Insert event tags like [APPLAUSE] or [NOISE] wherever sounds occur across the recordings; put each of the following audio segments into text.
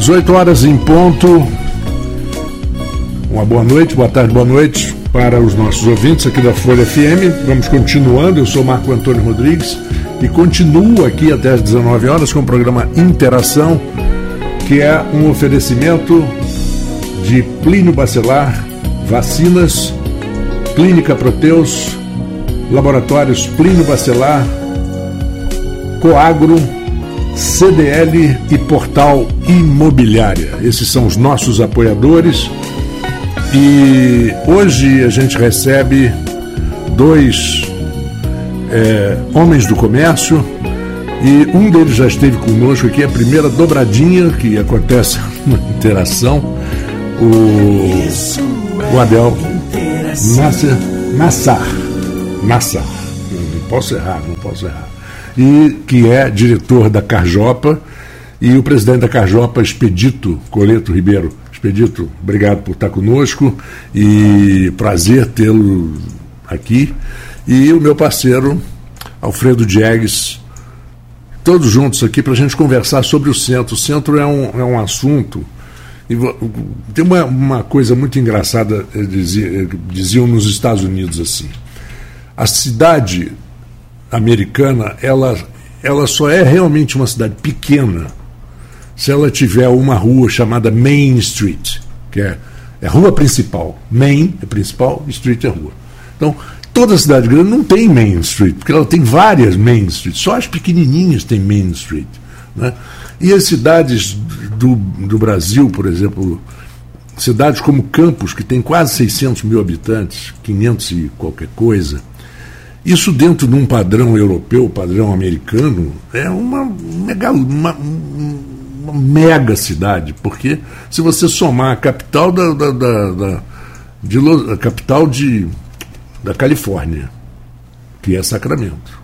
18 horas em ponto. Uma boa noite, boa tarde, boa noite para os nossos ouvintes aqui da Folha FM. Vamos continuando. Eu sou Marco Antônio Rodrigues e continuo aqui até às 19 horas com o programa Interação, que é um oferecimento de Plínio Bacelar, vacinas, Clínica Proteus, Laboratórios Plínio Bacelar, Coagro, CDL e Portal Imobiliária. Esses são os nossos apoiadores. E hoje a gente recebe dois é, homens do comércio e um deles já esteve conosco aqui, a primeira dobradinha que acontece [LAUGHS] na interação, o, o Adel Nasser, Nassar. Nassar. Não posso errar, não posso errar. E que é diretor da Carjopa e o presidente da Carjopa, Expedito Coleto Ribeiro. Expedito, obrigado por estar conosco e prazer tê-lo aqui. E o meu parceiro, Alfredo Diegues, todos juntos aqui para a gente conversar sobre o centro. O centro é um, é um assunto. E tem uma, uma coisa muito engraçada, dizia, diziam nos Estados Unidos assim. A cidade americana, ela, ela só é realmente uma cidade pequena se ela tiver uma rua chamada Main Street, que é, é rua principal. Main é principal, Street é rua. Então, toda cidade grande não tem Main Street, porque ela tem várias Main Street, só as pequenininhas têm Main Street. Né? E as cidades do, do Brasil, por exemplo, cidades como Campos, que tem quase 600 mil habitantes, 500 e qualquer coisa, isso dentro de um padrão europeu, padrão americano, é uma, mega, uma, uma mega cidade, porque se você somar a capital da, da, da, da de, a capital de, da Califórnia, que é Sacramento,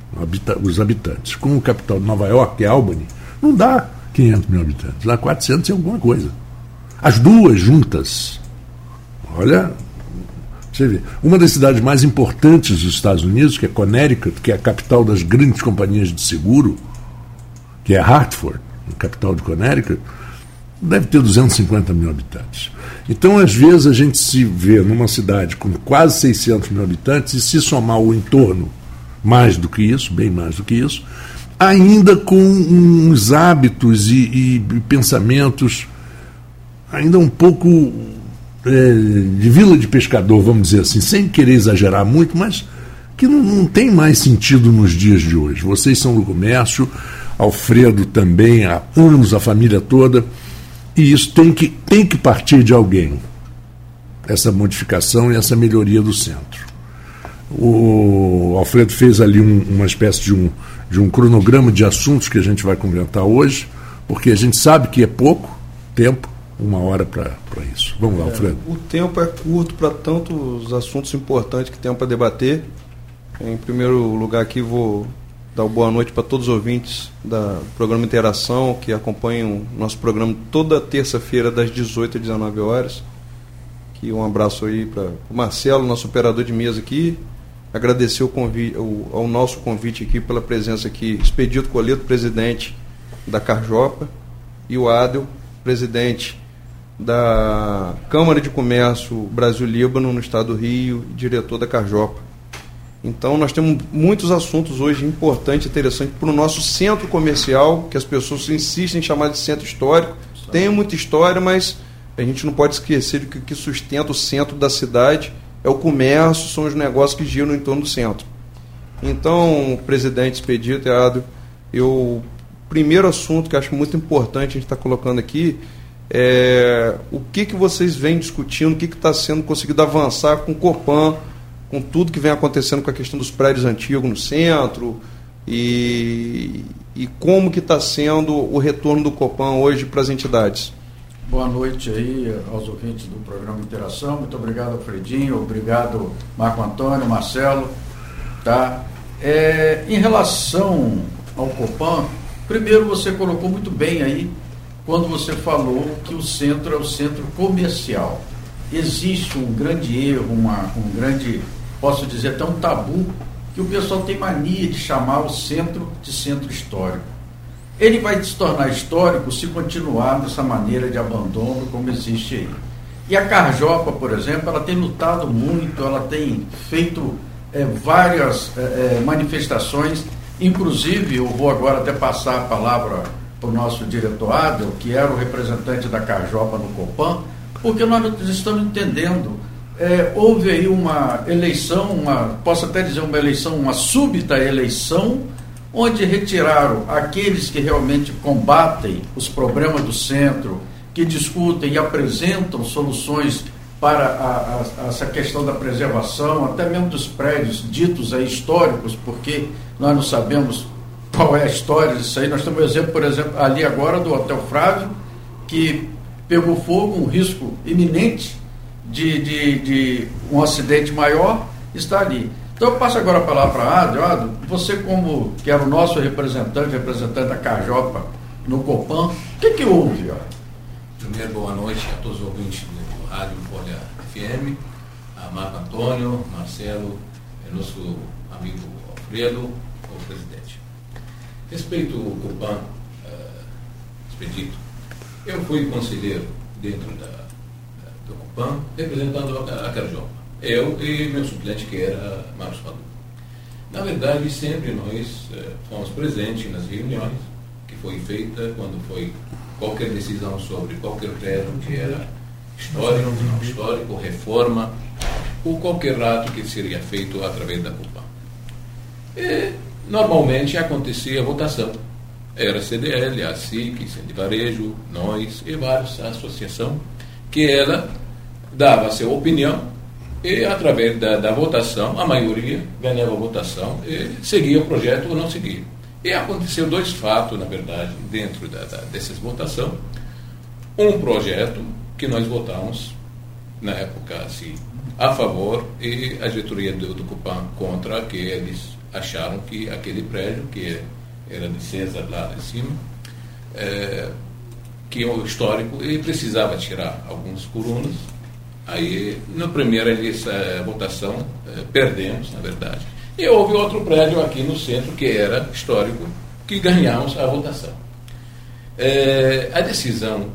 os habitantes, com o capital de Nova York, que é Albany, não dá 500 mil habitantes, dá 400 e alguma coisa. As duas juntas. Olha, você vê. Uma das cidades mais importantes dos Estados Unidos, que é Connecticut, que é a capital das grandes companhias de seguro, que é Hartford, capital de Connecticut, deve ter 250 mil habitantes. Então, às vezes, a gente se vê numa cidade com quase 600 mil habitantes e se somar o entorno, mais do que isso, bem mais do que isso, ainda com uns hábitos e, e pensamentos ainda um pouco de vila de pescador, vamos dizer assim, sem querer exagerar muito, mas que não, não tem mais sentido nos dias de hoje. Vocês são do comércio, Alfredo também, há anos, a família toda, e isso tem que, tem que partir de alguém, essa modificação e essa melhoria do centro. O Alfredo fez ali um, uma espécie de um, de um cronograma de assuntos que a gente vai comentar hoje, porque a gente sabe que é pouco tempo, uma hora para isso. Vamos lá, é, Alfredo. O tempo é curto para tantos assuntos importantes que temos para debater. Em primeiro lugar aqui vou dar boa noite para todos os ouvintes do programa Interação, que acompanham o nosso programa toda terça-feira, das 18 às 19 horas. Que um abraço aí para o Marcelo, nosso operador de mesa aqui. Agradecer o convite, o, ao nosso convite aqui pela presença aqui, Expedito Coleto, presidente da Carjopa, e o Adel, presidente da Câmara de Comércio Brasil-Líbano, no estado do Rio, diretor da Carjopa. Então, nós temos muitos assuntos hoje importantes, interessantes para o nosso centro comercial, que as pessoas insistem em chamar de centro histórico. Tem muita história, mas a gente não pode esquecer que o que sustenta o centro da cidade é o comércio, são os negócios que giram em torno do centro. Então, presidente Expedito, Eado, eu primeiro assunto que acho muito importante a gente está colocando aqui é o que, que vocês vêm discutindo, o que está sendo conseguido avançar com o Copan, com tudo que vem acontecendo com a questão dos prédios antigos no centro e, e como que está sendo o retorno do Copan hoje para as entidades. Boa noite aí aos ouvintes do programa Interação. Muito obrigado, Alfredinho. Obrigado, Marco Antônio, Marcelo. Tá? É, em relação ao Copan, primeiro você colocou muito bem aí quando você falou que o centro é o centro comercial. Existe um grande erro, uma, um grande posso dizer até um tabu, que o pessoal tem mania de chamar o centro de centro histórico. ele vai se tornar histórico se continuar dessa maneira de abandono como existe aí. E a Carjopa, por exemplo, ela tem lutado muito, ela tem feito é, várias é, manifestações, inclusive eu vou agora até passar a palavra o nosso diretor Adel, que era o representante da Carjopa no Copan, porque nós estamos entendendo. É, houve aí uma eleição, uma, posso até dizer uma eleição, uma súbita eleição, onde retiraram aqueles que realmente combatem os problemas do centro, que discutem e apresentam soluções para a, a, essa questão da preservação, até mesmo dos prédios ditos aí históricos, porque nós não sabemos qual é a história disso aí. Nós temos um exemplo, por exemplo, ali agora do Hotel Frávio, que pegou fogo, um risco iminente de, de, de um acidente maior, está ali. Então eu passo agora a palavra para a Adrio. Adrio, você como que era o nosso representante, representante da Cajopa no Copan, o que, que houve? Ó? Primeiro, boa noite a todos os ouvintes do Rádio Folha FM, a Marco Antônio, Marcelo, é nosso amigo Alfredo, o presidente. Respeito ao Copan uh, Expedito, eu fui conselheiro dentro da, da, do Copan, representando a, a Carjopa. Eu e meu suplente, que era Marcos Padu. Na verdade, sempre nós uh, fomos presentes nas reuniões que foi feita quando foi qualquer decisão sobre qualquer prédio que era histórico, não histórico, reforma, ou qualquer ato que seria feito através da CUPA. E, normalmente acontecia a votação. Era a CDL, a SIC, Centro de Varejo, nós e várias associações, que ela dava a sua opinião e, através da, da votação, a maioria ganhava a votação e seguia o projeto ou não seguia. E aconteceu dois fatos, na verdade, dentro da, da, dessas. Um projeto que nós votamos, na época, assim, a favor e a diretoria do, do Cupan contra, que eles acharam que aquele prédio, que era de César lá de cima, é, que é o histórico, e precisava tirar alguns colunas. Aí, na primeira essa votação, é, perdemos, na verdade. E houve outro prédio aqui no centro, que era histórico, que ganhamos a votação. É, a decisão,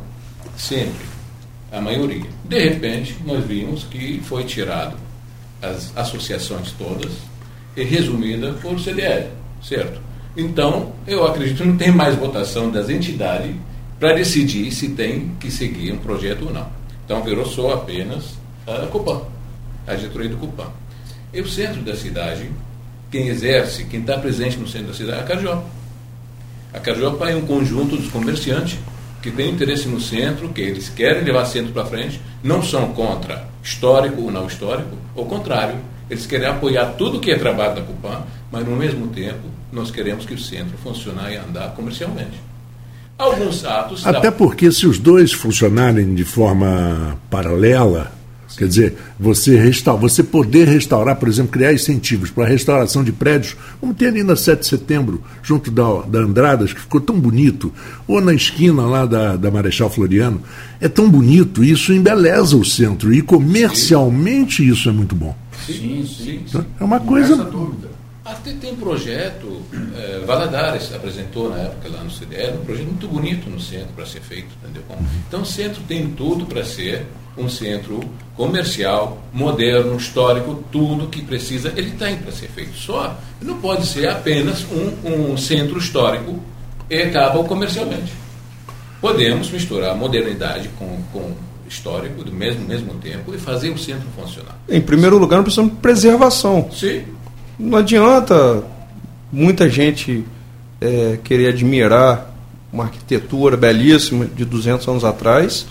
sempre, a maioria. De repente, nós vimos que foi tirado as associações todas resumida por CDL, certo? Então, eu acredito que não tem mais votação das entidades para decidir se tem que seguir um projeto ou não. Então, virou só apenas a Copan, a diretoria do Copan. E o centro da cidade quem exerce, quem está presente no centro da cidade é a Carjopa. A Carjopa é um conjunto dos comerciantes que tem interesse no centro, que eles querem levar o centro para frente, não são contra histórico ou não histórico, ao contrário, eles querem apoiar tudo que é trabalho da Cupan, mas no mesmo tempo nós queremos que o centro funcione e andar comercialmente. Alguns atos. Até porque se os dois funcionarem de forma paralela, Quer dizer, você, restaur, você poder restaurar, por exemplo, criar incentivos para a restauração de prédios, como tem ali na 7 de setembro, junto da, da Andradas, que ficou tão bonito, ou na esquina lá da, da Marechal Floriano, é tão bonito, isso embeleza o centro, e comercialmente sim. isso é muito bom. Sim, sim. sim. É uma coisa. dúvida. Até tem um projeto, é, Valadares apresentou na época lá no CDL, um projeto muito bonito no centro para ser feito, entendeu? Então o centro tem tudo para ser um centro comercial, moderno, histórico, tudo que precisa, ele tem para ser feito. Só não pode ser apenas um, um centro histórico e acaba comercialmente. Podemos misturar modernidade com, com histórico do mesmo, mesmo tempo e fazer o centro funcionar. Em primeiro lugar, nós precisamos de preservação. Sim. Não adianta muita gente é, querer admirar uma arquitetura belíssima de 200 anos atrás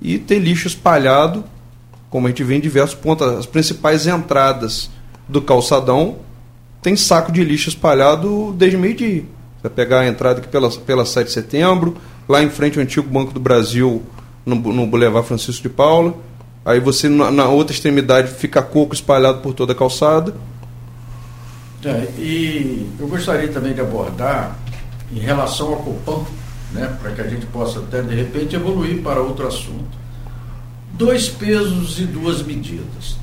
e ter lixo espalhado, como a gente vê em diversos pontos. As principais entradas do calçadão tem saco de lixo espalhado desde meio-dia. Você vai pegar a entrada aqui pela, pela 7 de setembro, lá em frente ao antigo Banco do Brasil, no, no Boulevard Francisco de Paula. Aí você, na, na outra extremidade, fica coco espalhado por toda a calçada. É, e eu gostaria também de abordar, em relação ao Copan, né, para que a gente possa até de repente evoluir para outro assunto. Dois pesos e duas medidas.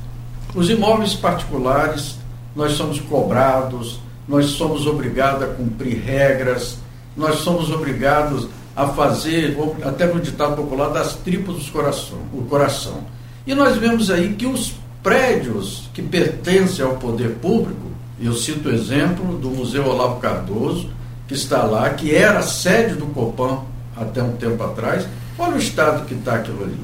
Os imóveis particulares, nós somos cobrados, nós somos obrigados a cumprir regras nós somos obrigados a fazer, até no ditado popular, das tripas do coração, o coração. E nós vemos aí que os prédios que pertencem ao poder público, eu cito o exemplo do Museu Olavo Cardoso, que está lá, que era sede do Copan até um tempo atrás, olha o estado que está aquilo ali.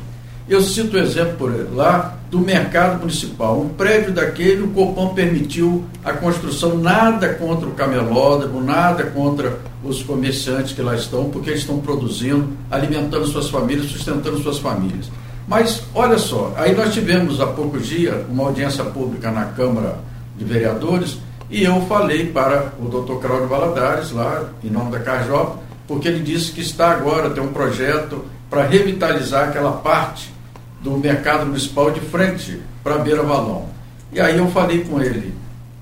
Eu cito o exemplo por lá do mercado municipal. Um prédio daquele, o Copom permitiu a construção, nada contra o camelódromo, nada contra os comerciantes que lá estão, porque eles estão produzindo, alimentando suas famílias, sustentando suas famílias. Mas olha só, aí nós tivemos há poucos dias uma audiência pública na Câmara de Vereadores e eu falei para o doutor Claudio Valadares, lá em nome da Carjop, porque ele disse que está agora, tem um projeto para revitalizar aquela parte do mercado municipal de frente para Beira Valão. E aí eu falei com ele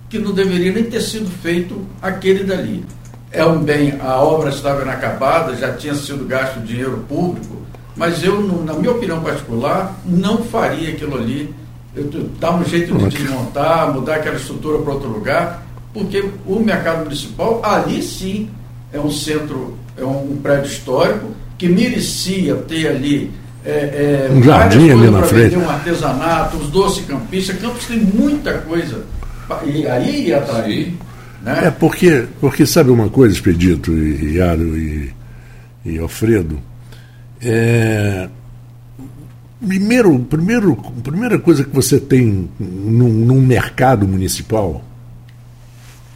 que não deveria nem ter sido feito aquele dali. É um bem, a obra estava inacabada, já tinha sido gasto dinheiro público, mas eu, na minha opinião particular, não faria aquilo ali. Eu, dar um jeito de desmontar, mudar aquela estrutura para outro lugar, porque o mercado municipal, ali sim, é um centro, é um prédio histórico que merecia ter ali é, é, um jardim ali na frente. Um artesanato, os doces campistas. Campos tem muita coisa. E aí ia atrair. Né? É porque, porque sabe uma coisa, Expedito, e Yaro e, e Alfredo? É, primeiro, primeiro, primeira coisa que você tem num, num mercado municipal.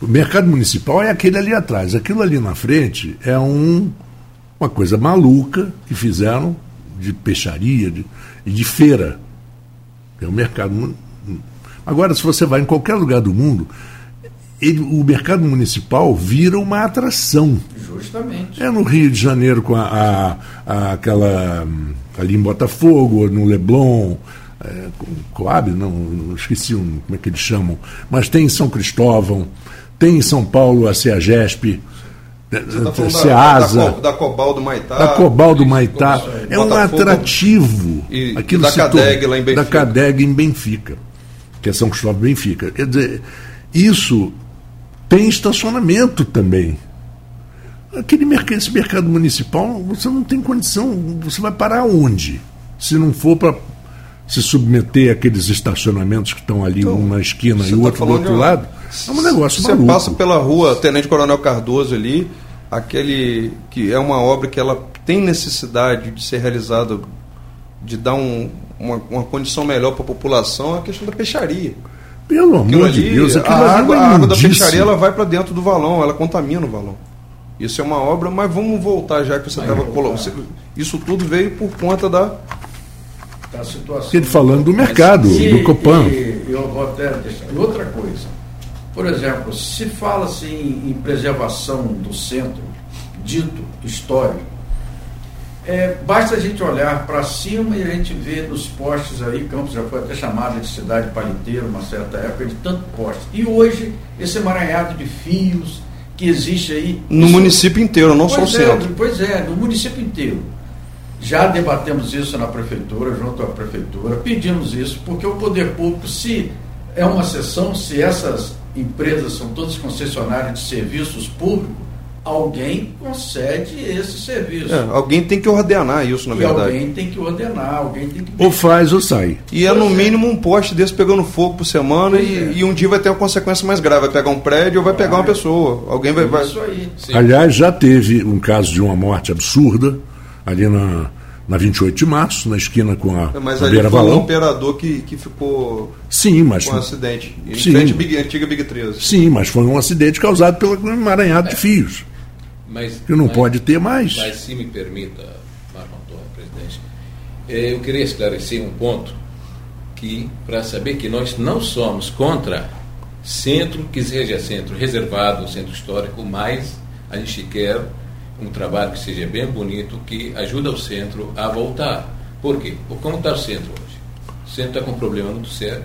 O mercado municipal é aquele ali atrás. Aquilo ali na frente é um, uma coisa maluca que fizeram de peixaria de, e de feira. É o mercado. Agora, se você vai em qualquer lugar do mundo, ele, o mercado municipal vira uma atração. Justamente. É no Rio de Janeiro com a, a, a aquela ali em Botafogo, no Leblon, é, Coab, não, esqueci um, como é que eles chamam, mas tem em São Cristóvão, tem em São Paulo a CEAGESP, tá Ceasa, da, da, da Cobal do Maitá. Da Cobal do Maitá. É um atrativo. E, aquilo da Cadeg lá em Benfica. Da Cadeg em Benfica, que é São Cristóvão Benfica. Quer dizer, isso tem estacionamento também. Aquele mercado, esse mercado municipal, você não tem condição, você vai parar onde? Se não for para se submeter àqueles estacionamentos que estão ali, então, um na esquina e o tá outro do outro lado, é um negócio Você maluco. passa pela rua Tenente Coronel Cardoso ali, aquele que é uma obra que ela tem necessidade de ser realizada, de dar um, uma, uma condição melhor para a população, é a questão da peixaria. Pelo amor de Deus, a água, a água da peixaria ela vai para dentro do valão, ela contamina o valão. Isso é uma obra, mas vamos voltar já que você estava colocando. Isso tudo veio por conta da da situação. Ele falando do mercado, e, do Copan. E, eu vou até deixar. E outra coisa, por exemplo, se fala assim em preservação do centro, dito histórico, é, basta a gente olhar para cima e a gente vê nos postes aí, Campos já foi até chamada de cidade paliteira uma certa época, de tanto poste. E hoje, esse emaranhado de fios que existe aí. No isso, município inteiro, não só o é, centro. Pois é, no município inteiro. Já debatemos isso na prefeitura, junto à prefeitura, pedimos isso, porque o poder público, se é uma sessão, se essas empresas são todas concessionárias de serviços públicos, alguém concede esse serviço. É, alguém tem que ordenar isso, na e verdade. Alguém tem que ordenar, alguém tem que. Ou faz ou sai. E é no é. mínimo um poste desse pegando fogo por semana e, é. e, um dia vai ter uma consequência mais grave. Vai pegar um prédio ou vai, vai. pegar uma pessoa. Alguém vai. Isso vai... aí. Sim. Aliás, já teve um caso de uma morte absurda ali na na 28 de março, na esquina com a, é, mas a ali Beira foi Valão. um operador que, que ficou sim, mas, com um acidente. Em sim, frente à antiga Big 13. Sim, mas foi um acidente causado pelo emaranhado é. de fios. Mas, que não mas, pode ter mais. Mas se me permita, Marco Antônio, presidente, eh, eu queria esclarecer um ponto que, para saber que nós não somos contra centro que seja centro reservado, centro histórico, mas a gente quer um trabalho que seja bem bonito, que ajuda o centro a voltar. Por quê? Como está o centro hoje? O centro está com um problema muito sério.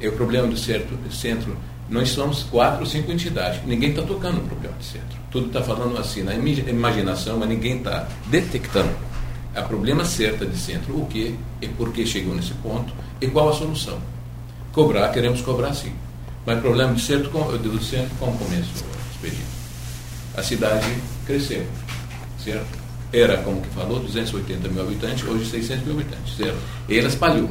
É o problema do centro, centro. Nós somos quatro ou cinco entidades. Ninguém está tocando o problema do centro. Tudo está falando assim na imaginação, mas ninguém está detectando o problema certo de centro. O que e por que chegou nesse ponto e qual a solução. Cobrar, queremos cobrar sim. Mas o problema do centro, do centro como começo, expediente? a cidade cresceu, certo? Era, como que falou, 280 mil habitantes, hoje 600 mil habitantes, certo? E ela espalhou.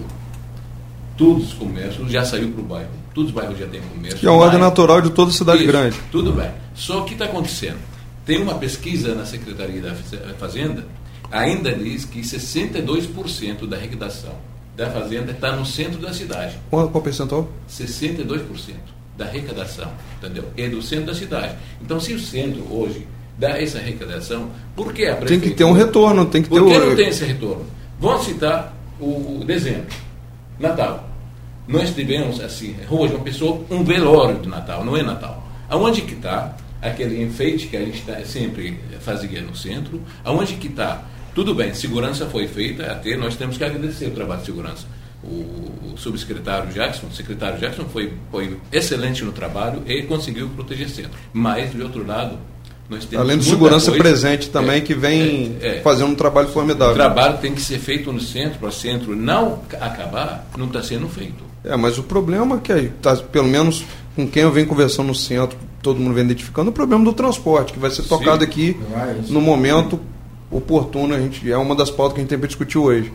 Todos os comércios já saiu para o bairro, todos os bairros já têm comércio. Que é uma ordem natural de toda cidade Isso, grande. Tudo bem. Só que está acontecendo? Tem uma pesquisa na Secretaria da Fazenda, ainda diz que 62% da arrecadação da Fazenda está no centro da cidade. Qual, qual percentual? 62% da arrecadação, entendeu? É do centro da cidade. Então, se o centro hoje dá essa arrecadação, por que a prefeitura... Tem que ter um retorno, tem que ter Por que não tem esse retorno? Vamos citar o, o dezembro, Natal. Nós tivemos, assim, hoje, uma pessoa, um velório de Natal, não é Natal. Aonde que está aquele enfeite que a gente tá, sempre fazia no centro? Aonde que está tudo bem, segurança foi feita, até nós temos que agradecer o trabalho de segurança. O, o subsecretário Jackson, o secretário Jackson foi, foi excelente no trabalho e conseguiu proteger o centro. Mas, de outro lado, nós temos Além de segurança coisa, presente também, é, que vem é, é, fazendo um trabalho formidável. O trabalho tem que ser feito no centro, para o centro não acabar, não está sendo feito. É, mas o problema é que, tá, pelo menos com quem eu venho conversando no centro, todo mundo vem identificando, o problema do transporte, que vai ser tocado Sim. aqui é no momento oportuno, a gente, é uma das pautas que a gente tem para discutir hoje.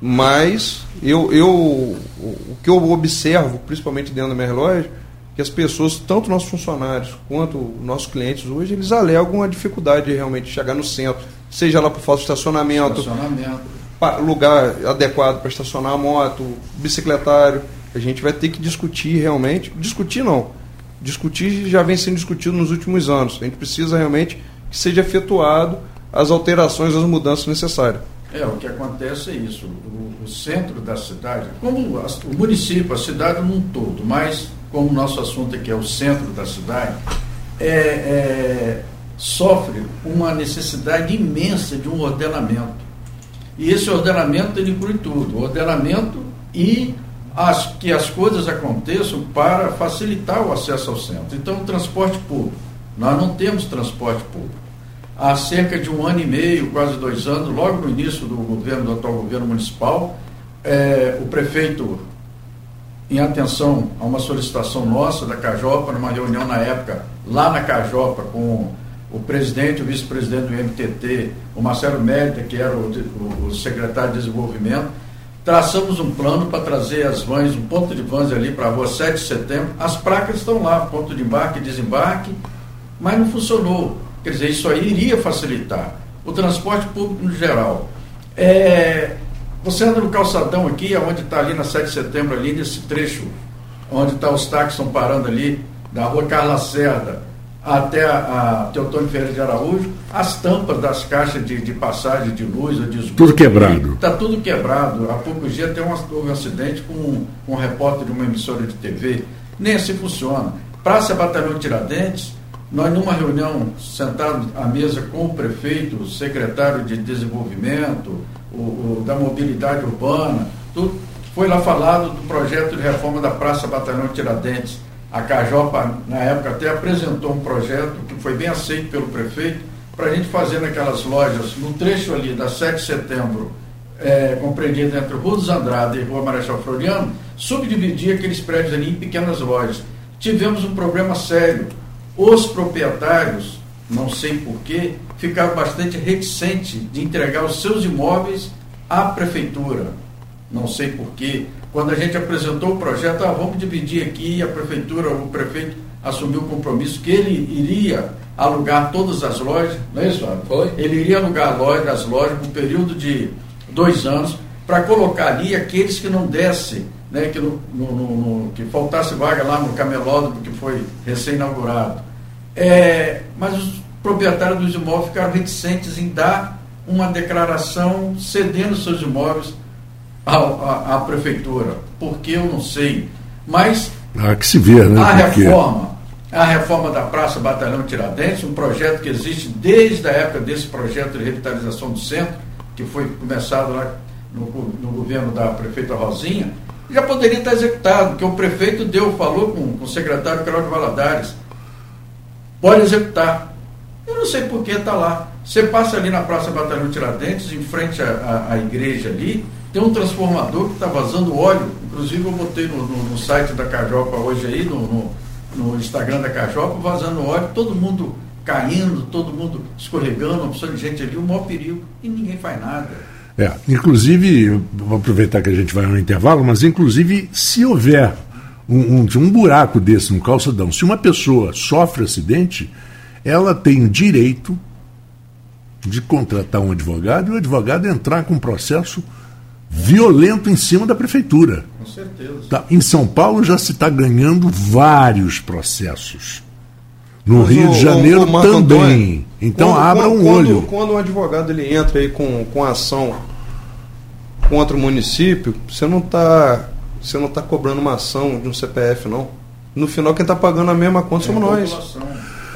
Mas eu, eu, o que eu observo, principalmente dentro da minha loja, que as pessoas, tanto nossos funcionários quanto nossos clientes hoje, eles alegam a dificuldade de realmente chegar no centro, seja lá por falta de estacionamento, estacionamento. lugar adequado para estacionar a moto, bicicletário. A gente vai ter que discutir realmente, discutir não, discutir já vem sendo discutido nos últimos anos. A gente precisa realmente que seja efetuado as alterações, as mudanças necessárias. É, o que acontece é isso. O, o centro da cidade, como a, o município, a cidade num todo, mas como o nosso assunto aqui é o centro da cidade, é, é, sofre uma necessidade imensa de um ordenamento. E esse ordenamento ele inclui tudo, ordenamento e as, que as coisas aconteçam para facilitar o acesso ao centro. Então, o transporte público. Nós não temos transporte público há cerca de um ano e meio, quase dois anos, logo no início do governo, do atual governo municipal, é, o prefeito, em atenção a uma solicitação nossa da Cajopa, numa reunião na época, lá na Cajopa, com o presidente, o vice-presidente do MTT, o Marcelo Mérida, que era o, o, o, secretário de desenvolvimento, traçamos um plano para trazer as vans, um ponto de vans ali para a rua 7 de setembro. As placas estão lá, ponto de embarque e desembarque, mas não funcionou. Quer dizer, isso aí iria facilitar o transporte público no geral. É, você anda no calçadão aqui, onde está ali na 7 de setembro, ali nesse trecho, onde está os táxis estão parando ali, da rua Carla Cerda até a, a Teotônio Ferreira de Araújo, as tampas das caixas de, de passagem de luz ou de esgoto. Tudo quebrado. Está tudo quebrado. Há poucos dias tem um, um acidente com um, um repórter de uma emissora de TV. Nem assim funciona. Praça Batalhão Tiradentes, nós, numa reunião, sentados à mesa com o prefeito, o secretário de desenvolvimento, o, o, da mobilidade urbana, tudo, foi lá falado do projeto de reforma da Praça Batalhão Tiradentes. A Cajopa, na época, até apresentou um projeto que foi bem aceito pelo prefeito, para a gente fazer naquelas lojas, no trecho ali da 7 de setembro, é, compreendido entre Rua dos Andrade e Rua Marechal Floriano, subdividir aqueles prédios ali em pequenas lojas. Tivemos um problema sério os proprietários, não sei porquê, ficaram bastante reticentes de entregar os seus imóveis à prefeitura. Não sei porquê. Quando a gente apresentou o projeto, ah, vamos dividir aqui, a prefeitura, o prefeito assumiu o compromisso que ele iria alugar todas as lojas, não é isso? Foi? Ele iria alugar loja, as lojas por um período de dois anos para colocar ali aqueles que não dessem, né, que, no, no, no, que faltasse vaga lá no camelódromo que foi recém-inaugurado. É, mas os proprietários dos imóveis ficaram reticentes em dar uma declaração cedendo seus imóveis à, prefeitura. Por que eu não sei. Mas ah, que se vê, né? a reforma, a reforma da Praça Batalhão Tiradentes, um projeto que existe desde a época desse projeto de revitalização do centro, que foi começado lá no, no governo da prefeita Rosinha, já poderia estar executado, porque o prefeito deu, falou com, com o secretário Cláudio Valadares, pode executar. Eu não sei por que está lá. Você passa ali na Praça Batalhão Tiradentes, em frente à, à, à igreja ali, tem um transformador que está vazando óleo. Inclusive eu botei no, no, no, site da Cajopa hoje aí, no, no, Instagram da Cajopa, vazando óleo, todo mundo caindo, todo mundo escorregando, uma opção de gente ali, o maior perigo, e ninguém faz nada. É, inclusive, vou aproveitar que a gente vai ao intervalo, mas inclusive, se houver um, um, um buraco desse no calçadão, se uma pessoa sofre acidente, ela tem o direito de contratar um advogado e o advogado entrar com um processo violento em cima da prefeitura. Com certeza. Tá? Em São Paulo já se está ganhando vários processos. No Mas Rio o- de Janeiro o- o também. Antônio, então quando- abra um quando- olho. Quando um advogado ele entra aí com, com ação contra o município, você não está você não tá cobrando uma ação de um CPF, não. No final, quem está pagando a mesma conta somos nós. População.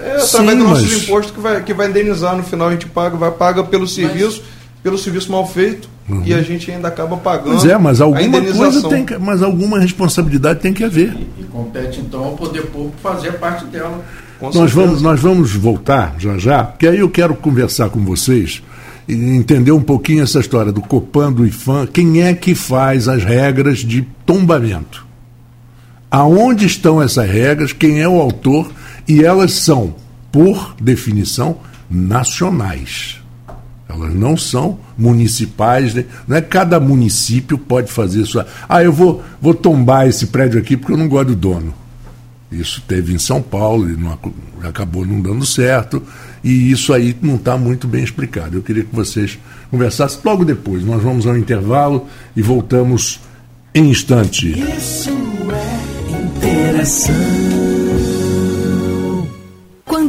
É Sim, através dos nossos mas- impostos que vai, que vai indenizar. No final, a gente paga, vai paga pelo serviço, pelo serviço mal feito, e a gente ainda acaba pagando. Pois é, mas alguma coisa tem que, mas alguma responsabilidade tem que haver. E, e compete então ao poder público fazer parte dela. Com Nós vamos, nós vamos voltar já já, porque aí eu quero conversar com vocês e entender um pouquinho essa história do Copan, do IFAM, quem é que faz as regras de tombamento. Aonde estão essas regras, quem é o autor, e elas são, por definição, nacionais. Elas não são municipais, né? não é cada município pode fazer isso. Ah, eu vou, vou tombar esse prédio aqui porque eu não gosto do dono. Isso teve em São Paulo e não, ac- acabou não dando certo. E isso aí não está muito bem explicado. Eu queria que vocês conversassem logo depois. Nós vamos ao intervalo e voltamos em instante. Isso é interação.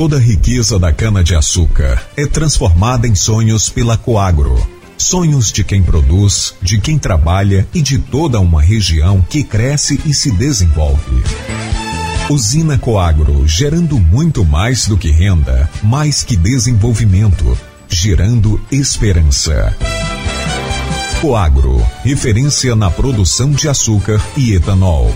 Toda a riqueza da cana-de-açúcar é transformada em sonhos pela Coagro. Sonhos de quem produz, de quem trabalha e de toda uma região que cresce e se desenvolve. Usina Coagro, gerando muito mais do que renda, mais que desenvolvimento, gerando esperança. Coagro, referência na produção de açúcar e etanol.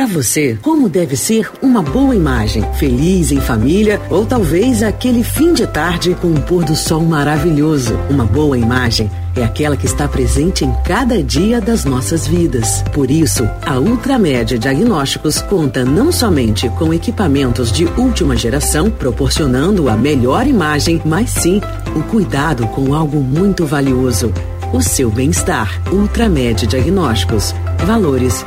Para você, como deve ser uma boa imagem? Feliz em família ou talvez aquele fim de tarde com um pôr do sol maravilhoso? Uma boa imagem é aquela que está presente em cada dia das nossas vidas. Por isso, a Ultramédia Diagnósticos conta não somente com equipamentos de última geração, proporcionando a melhor imagem, mas sim o cuidado com algo muito valioso: o seu bem-estar. Ultramédia Diagnósticos. Valores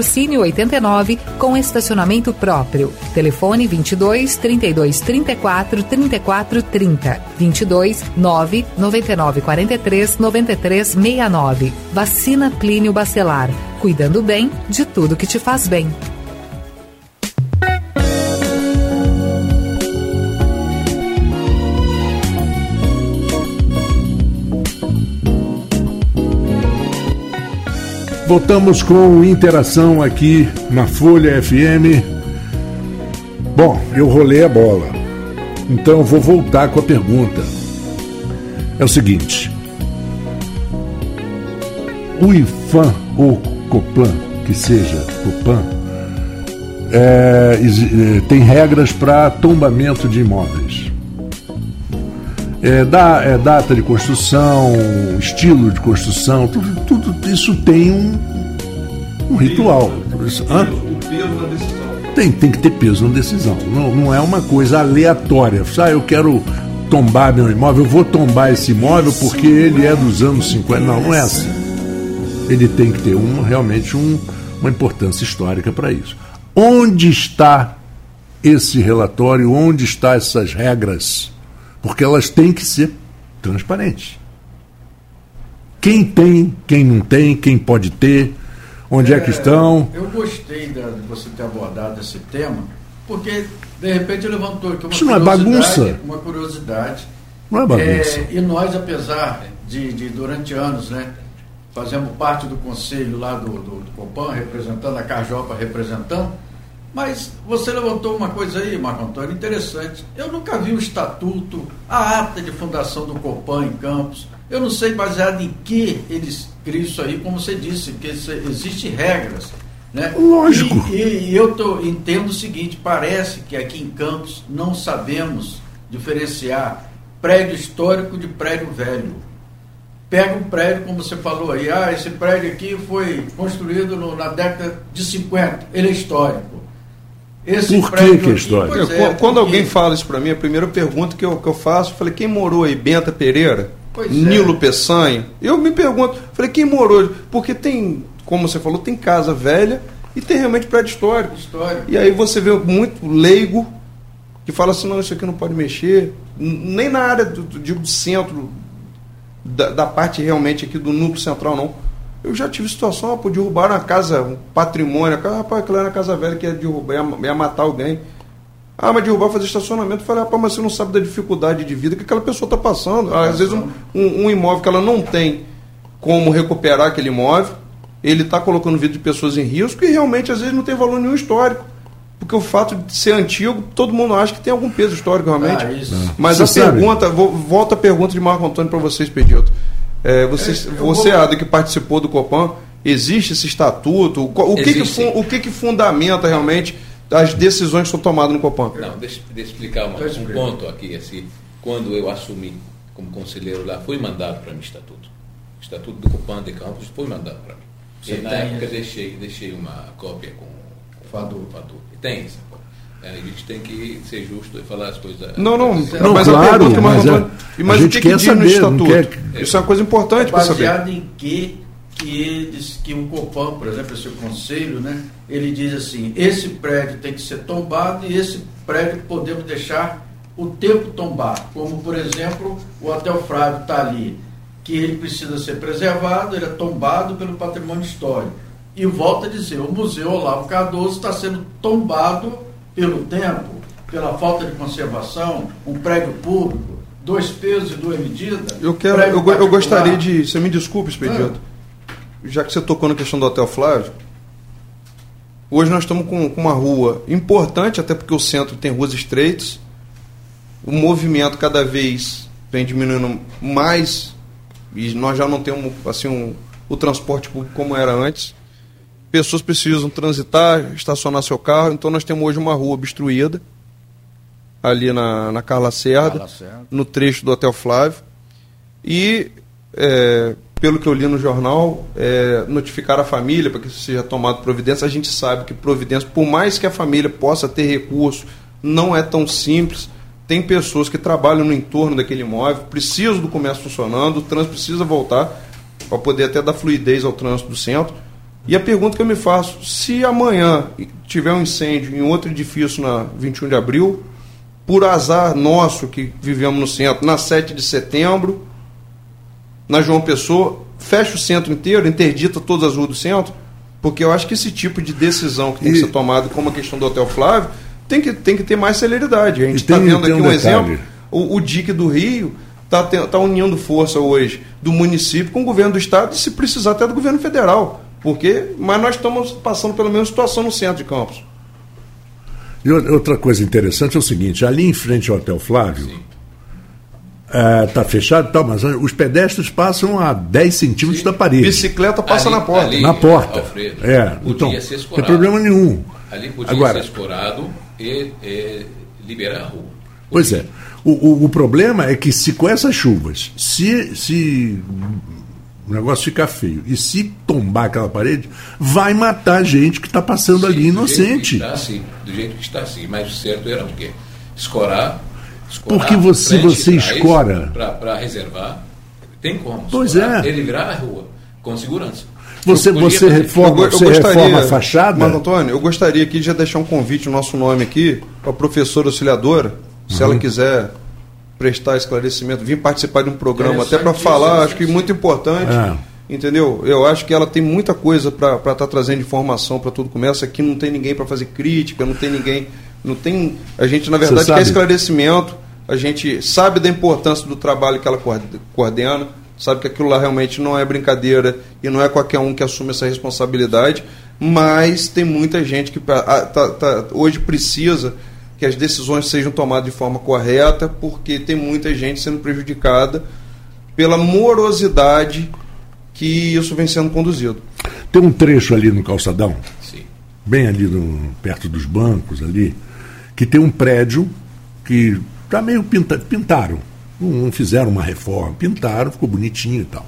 89, com estacionamento próprio. Telefone 22 32 34 34 30. 22 9 99 43 93 69. Vacina Plínio Bacelar. Cuidando bem de tudo que te faz bem. Voltamos com interação aqui na Folha FM. Bom, eu rolei a bola. Então vou voltar com a pergunta. É o seguinte: o IFAM, ou Copan, que seja Copan, é, é, tem regras para tombamento de imóveis. É, da, é, data de construção, estilo de construção, tudo, tudo isso tem um, um ritual. Hã? Tem, tem que ter peso na decisão. Não, não é uma coisa aleatória. Ah, eu quero tombar meu imóvel, eu vou tombar esse imóvel porque ele é dos anos 50. Não, não é assim. Ele tem que ter um, realmente um, uma importância histórica para isso. Onde está esse relatório? Onde estão essas regras? Porque elas têm que ser transparentes. Quem tem, quem não tem, quem pode ter, onde é, é que estão. Eu gostei de você ter abordado esse tema, porque de repente levantou aqui uma Isso não é bagunça. Uma curiosidade. Não é bagunça. É, e nós, apesar de, de, durante anos, né, fazemos parte do conselho lá do, do, do Copan, representando, a Carjopa representando, mas você levantou uma coisa aí, Marco Antônio, interessante. Eu nunca vi o estatuto, a ata de fundação do Copan em Campos. Eu não sei baseado em que eles criam isso aí, como você disse, que existem regras. Né? Lógico. E, e, e eu tô, entendo o seguinte: parece que aqui em Campos não sabemos diferenciar prédio histórico de prédio velho. Pega um prédio, como você falou aí, ah, esse prédio aqui foi construído no, na década de 50, ele é histórico. Esse Por que, que é histórico? É, quando porque... alguém fala isso para mim, a primeira pergunta que eu, que eu faço, eu falei, quem morou aí? Benta Pereira? Pois Nilo é. Peçanha? Eu me pergunto, falei, quem morou? Porque tem como você falou, tem casa velha e tem realmente prédio histórico. histórico. E aí você vê muito leigo que fala assim, não, isso aqui não pode mexer. Nem na área do, do, do centro, da, da, parte realmente aqui do núcleo central, não. Eu já tive situação, pô, derrubar uma casa, um patrimônio, rapaz, aquela era casa velha que ia derrubar, ia, ia matar alguém. Ah, mas derrubar fazer estacionamento. Eu falei, rapaz, mas você não sabe da dificuldade de vida que aquela pessoa está passando. Às vezes um, um, um imóvel que ela não tem como recuperar aquele imóvel, ele está colocando vida de pessoas em risco e realmente às vezes não tem valor nenhum histórico. Porque o fato de ser antigo, todo mundo acha que tem algum peso histórico realmente. Ah, Mas você a sabe? pergunta, vou, volta a pergunta de Marco Antônio para vocês, Pedito. É, você, é, você vou... Ada, que participou do Copan, existe esse estatuto? O, que, que, o que, que fundamenta realmente as decisões que são tomadas no Copan? Não, deixa, eu explicar uma, um ponto aqui. Assim, quando eu assumi como conselheiro lá, foi mandado para mim estatuto. O estatuto do Copan de Campos foi mandado para mim. Você e na época deixei, deixei uma cópia com, com o Fadu. Fadu. E tem. É, a gente tem que ser justo e falar as coisas. Não, não, não mas claro, a pergunta mas, a, mas a gente o que, quer que saber, no estatuto? Quer... Isso é uma coisa importante é para saber. Baseado em que que eles, que um Copan, por exemplo, esse conselho, né, ele diz assim, esse prédio tem que ser tombado e esse prédio podemos deixar o tempo tombar, como por exemplo o Hotel Frávio está ali que ele precisa ser preservado, ele é tombado pelo patrimônio histórico. E volta a dizer, o Museu Olavo Cardoso está sendo tombado pelo tempo, pela falta de conservação, um prédio público, dois pesos e duas medidas. Eu quero, eu, eu, gostaria de, você me desculpe, Expedito, ah. já que você tocou na questão do Hotel Flávio, hoje nós estamos com, com uma rua importante, até porque o centro tem ruas estreitas, o movimento cada vez vem diminuindo mais e nós já não temos assim um, o transporte público como era antes. Pessoas precisam transitar, estacionar seu carro, então nós temos hoje uma rua obstruída ali na, na Carla Cerda, no trecho do Hotel Flávio. E, é, pelo que eu li no jornal, é, notificar a família para que seja tomado providência. A gente sabe que providência, por mais que a família possa ter recurso, não é tão simples tem pessoas que trabalham no entorno daquele imóvel, precisam do comércio funcionando, o trânsito precisa voltar para poder até dar fluidez ao trânsito do centro. E a pergunta que eu me faço, se amanhã tiver um incêndio em outro edifício na 21 de abril, por azar nosso que vivemos no centro, na 7 de setembro, na João Pessoa, fecha o centro inteiro, interdita todas as ruas do centro, porque eu acho que esse tipo de decisão que tem e... que ser tomada, como a questão do Hotel Flávio, tem que, tem que ter mais celeridade. A gente está vendo aqui um, um exemplo, o, o DIC do Rio está tá unindo força hoje do município com o governo do estado e se precisar até do governo federal. Porque, mas nós estamos passando pelo menos situação no centro de Campos. E outra coisa interessante é o seguinte, ali em frente ao Hotel Flávio, está fechado e tal, mas os pedestres passam a 10 centímetros Sim. da parede. Bicicleta passa Ali- na porta. ali- na porta. Alfredo, é, podia então, ser não tem escorado. problema nenhum. Ali podia Agora, ser explorado e, e liberar a rua. Pois é. O, o, o problema é que se com essas chuvas, se, se o negócio ficar feio e se tombar aquela parede, vai matar gente que está passando ali Sim, do jeito que inocente. está, sim, do jeito que está assim. Mas o certo era o quê? Escorar. escorar Porque você- frente você escora. pra reservar. Tem como. Pois escorar é. E liberar a rua. Com segurança. Você, você reforma, Eu você gostaria- reforma a fachada. Marco Antônio, eu gostaria aqui de já deixar um convite no nosso nome aqui para a professora auxiliadora, se Uhum. ela quiser prestar esclarecimento, vir participar de um programa, até para falar, isso, acho que muito importante. É. Entendeu? Eu acho que ela tem muita coisa para estar trazendo informação para tudo começa. Aqui não tem ninguém para fazer crítica, não tem ninguém. Não tem. A gente, na verdade, quer esclarecimento. A gente sabe da importância do trabalho que ela coorde- coordena, sabe que aquilo lá realmente não é brincadeira e não é qualquer um que assume essa responsabilidade, mas tem muita gente que tá- tá- hoje precisa que as decisões sejam tomadas de forma correta, porque tem muita gente sendo prejudicada pela morosidade que isso vem sendo conduzido. Tem um trecho ali no calçadão, Sim. bem ali no- perto dos bancos ali, que tem um prédio que tá meio pinta, pintaram, não, fizeram uma reforma, pintaram, ficou bonitinho e tal.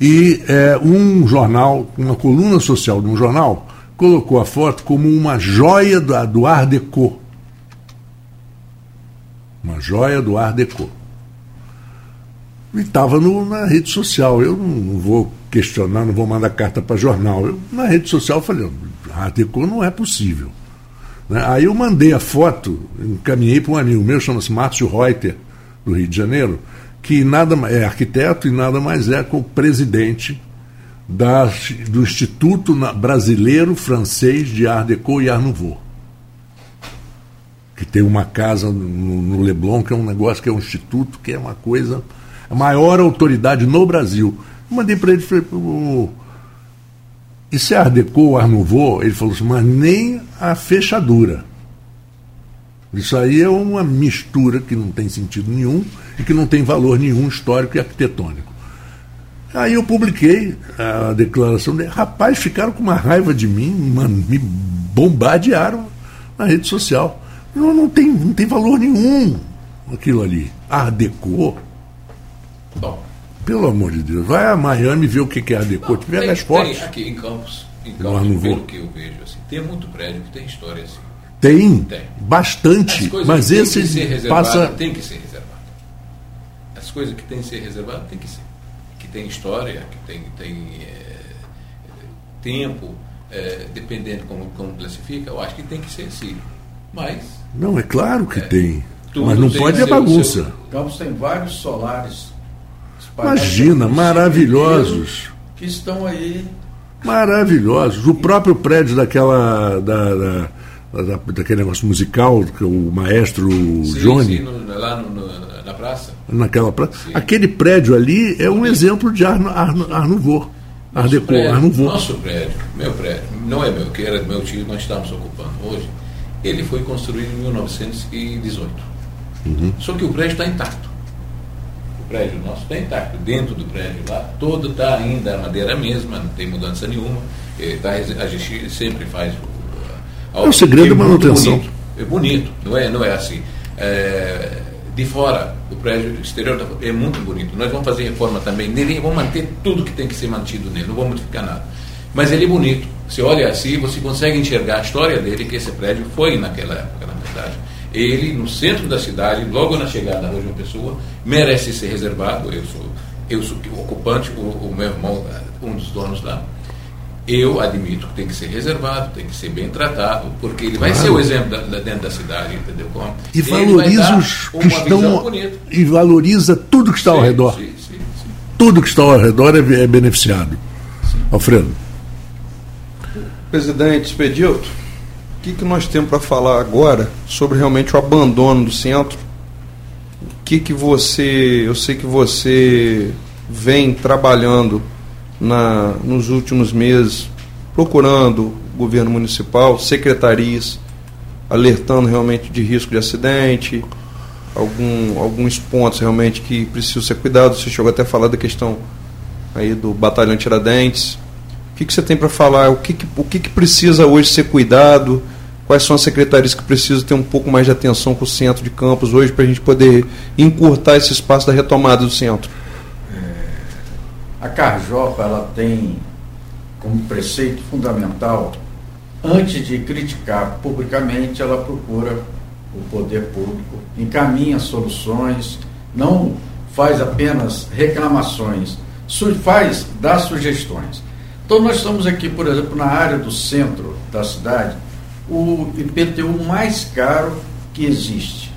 E é, um jornal, uma coluna social de um jornal, colocou a foto como uma joia do, do Art Deco. Uma joia do Art Deco. E estava na rede social. Eu não, não vou questionar, não vou mandar carta para jornal. Eu, na rede social falei, Art Deco não é possível. Né? Aí eu mandei a foto, encaminhei para um amigo meu, chama-se Márcio Reuter, do Rio de Janeiro, que nada é arquiteto e nada mais é com o presidente da, do Instituto Brasileiro Francês de Art Deco e Art Nouveau. Que tem uma casa no, no Leblon, que é um negócio que é um instituto, que é uma coisa. A maior autoridade no Brasil. Mandei para ele falei, "Pô, isso é Art Nouveau? Ele falou assim, mas nem a fechadura. Isso aí é uma mistura que não tem sentido nenhum e que não tem valor nenhum histórico e arquitetônico. Aí eu publiquei a declaração dele. Rapaz, ficaram com uma raiva de mim, mano, me bombardearam na rede social. Não, não, tem, não tem valor nenhum aquilo ali. Art Deco, Bom. pelo amor de Deus. Vai a Miami ver o que é Art Deco. Tiver Tem- as fotos. tem aqui em Campos, em Campos Nouveau. pelo que eu vejo, assim, tem muito prédio que tem história assim. Tem, Tem. bastante. Mas esse que ser reservadas passa. tem que ser reservado. As coisas que tem que ser reservadas tem que ser. Que tem história, que tem, tem eh, tempo, eh, dependendo como, como classifica, eu acho que tem que ser assim. Mas Não, é claro que É. tem. Mas não pode é bagunça. seu- Campos tem vários solares. Imagina, maravilhosos. Que estão aí. Maravilhosos. O próprio prédio daquela. Da, da- da- daquele negócio musical, que o maestro sim, Johnny, sim, no- lá no- no- na praça. naquela praça. Aquele prédio ali é um exemplo de Ar, Ar, Ar Nouveau. Art Nosso prédio, Ar Nouveau. nosso prédio, meu prédio, não é meu, que era meu tio, nós estamos ocupando hoje, ele foi construído em 1918. Uhum. Só que o prédio está intacto. O prédio nosso está intacto. Dentro do prédio lá, todo está ainda a madeira mesma, não tem mudança nenhuma. Eh, tá, a gente sempre faz É o segredo é da manutenção. bonito. É bonito, não é, não é assim. É, de fora, o prédio exterior da- é muito bonito. Nós vamos fazer reforma também nele e vamos manter tudo que tem que ser mantido nele, não vamos modificar nada. Mas ele é bonito. Você olha assim, você consegue enxergar a história dele, que esse prédio foi naquela época, na verdade. Ele, no centro da cidade, logo na chegada da Rua João Pessoa, merece ser reservado. Eu sou, eu sou o ocupante, o, o meu irmão, um dos donos lá. Eu admito que tem que ser reservado, tem que ser bem tratado, porque ele vai Claro. ser o exemplo da, da- dentro da cidade, entendeu? Como? E valoriza os que uma estão. E valoriza tudo que está ao Sim, redor. sim, sim, sim. Tudo que está ao redor é, é beneficiado. Alfredo. Presidente Expedito, o que, que nós temos para falar agora sobre realmente o abandono do centro? O que, que você. Eu sei que você vem trabalhando na, nos últimos meses, procurando o governo municipal, secretarias, alertando realmente de risco de acidente, algum, alguns pontos realmente que precisam ser cuidados. Você chegou até a falar da questão aí do batalhão Tiradentes. O que, que você tem para falar? O, que, que, o que, que precisa hoje ser cuidado? Quais são as secretarias que precisam ter um pouco mais de atenção com o centro de campos hoje para a gente poder encurtar esse espaço da retomada do centro? A Carjopa ela tem como preceito fundamental, antes de criticar publicamente, ela procura o poder público, encaminha soluções, não faz apenas reclamações, faz, dá sugestões. Então nós estamos aqui, por exemplo, na área do centro da cidade, o IPTU mais caro que existe.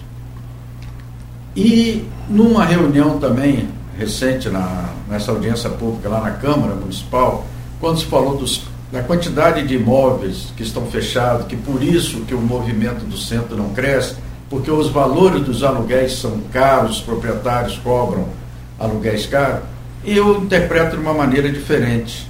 E numa reunião também recente, na, nessa audiência pública lá na Câmara Municipal, quando se falou dos, da quantidade de imóveis que estão fechados, que por isso que o movimento do centro não cresce, porque os valores dos aluguéis são caros, os proprietários cobram aluguéis caros, eu interpreto de uma maneira diferente.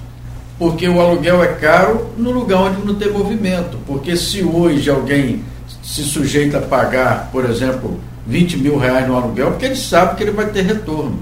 Porque o aluguel é caro no lugar onde não tem movimento. Porque se hoje alguém se sujeita a pagar, por exemplo, 20 mil reais no aluguel, porque ele sabe que ele vai ter retorno.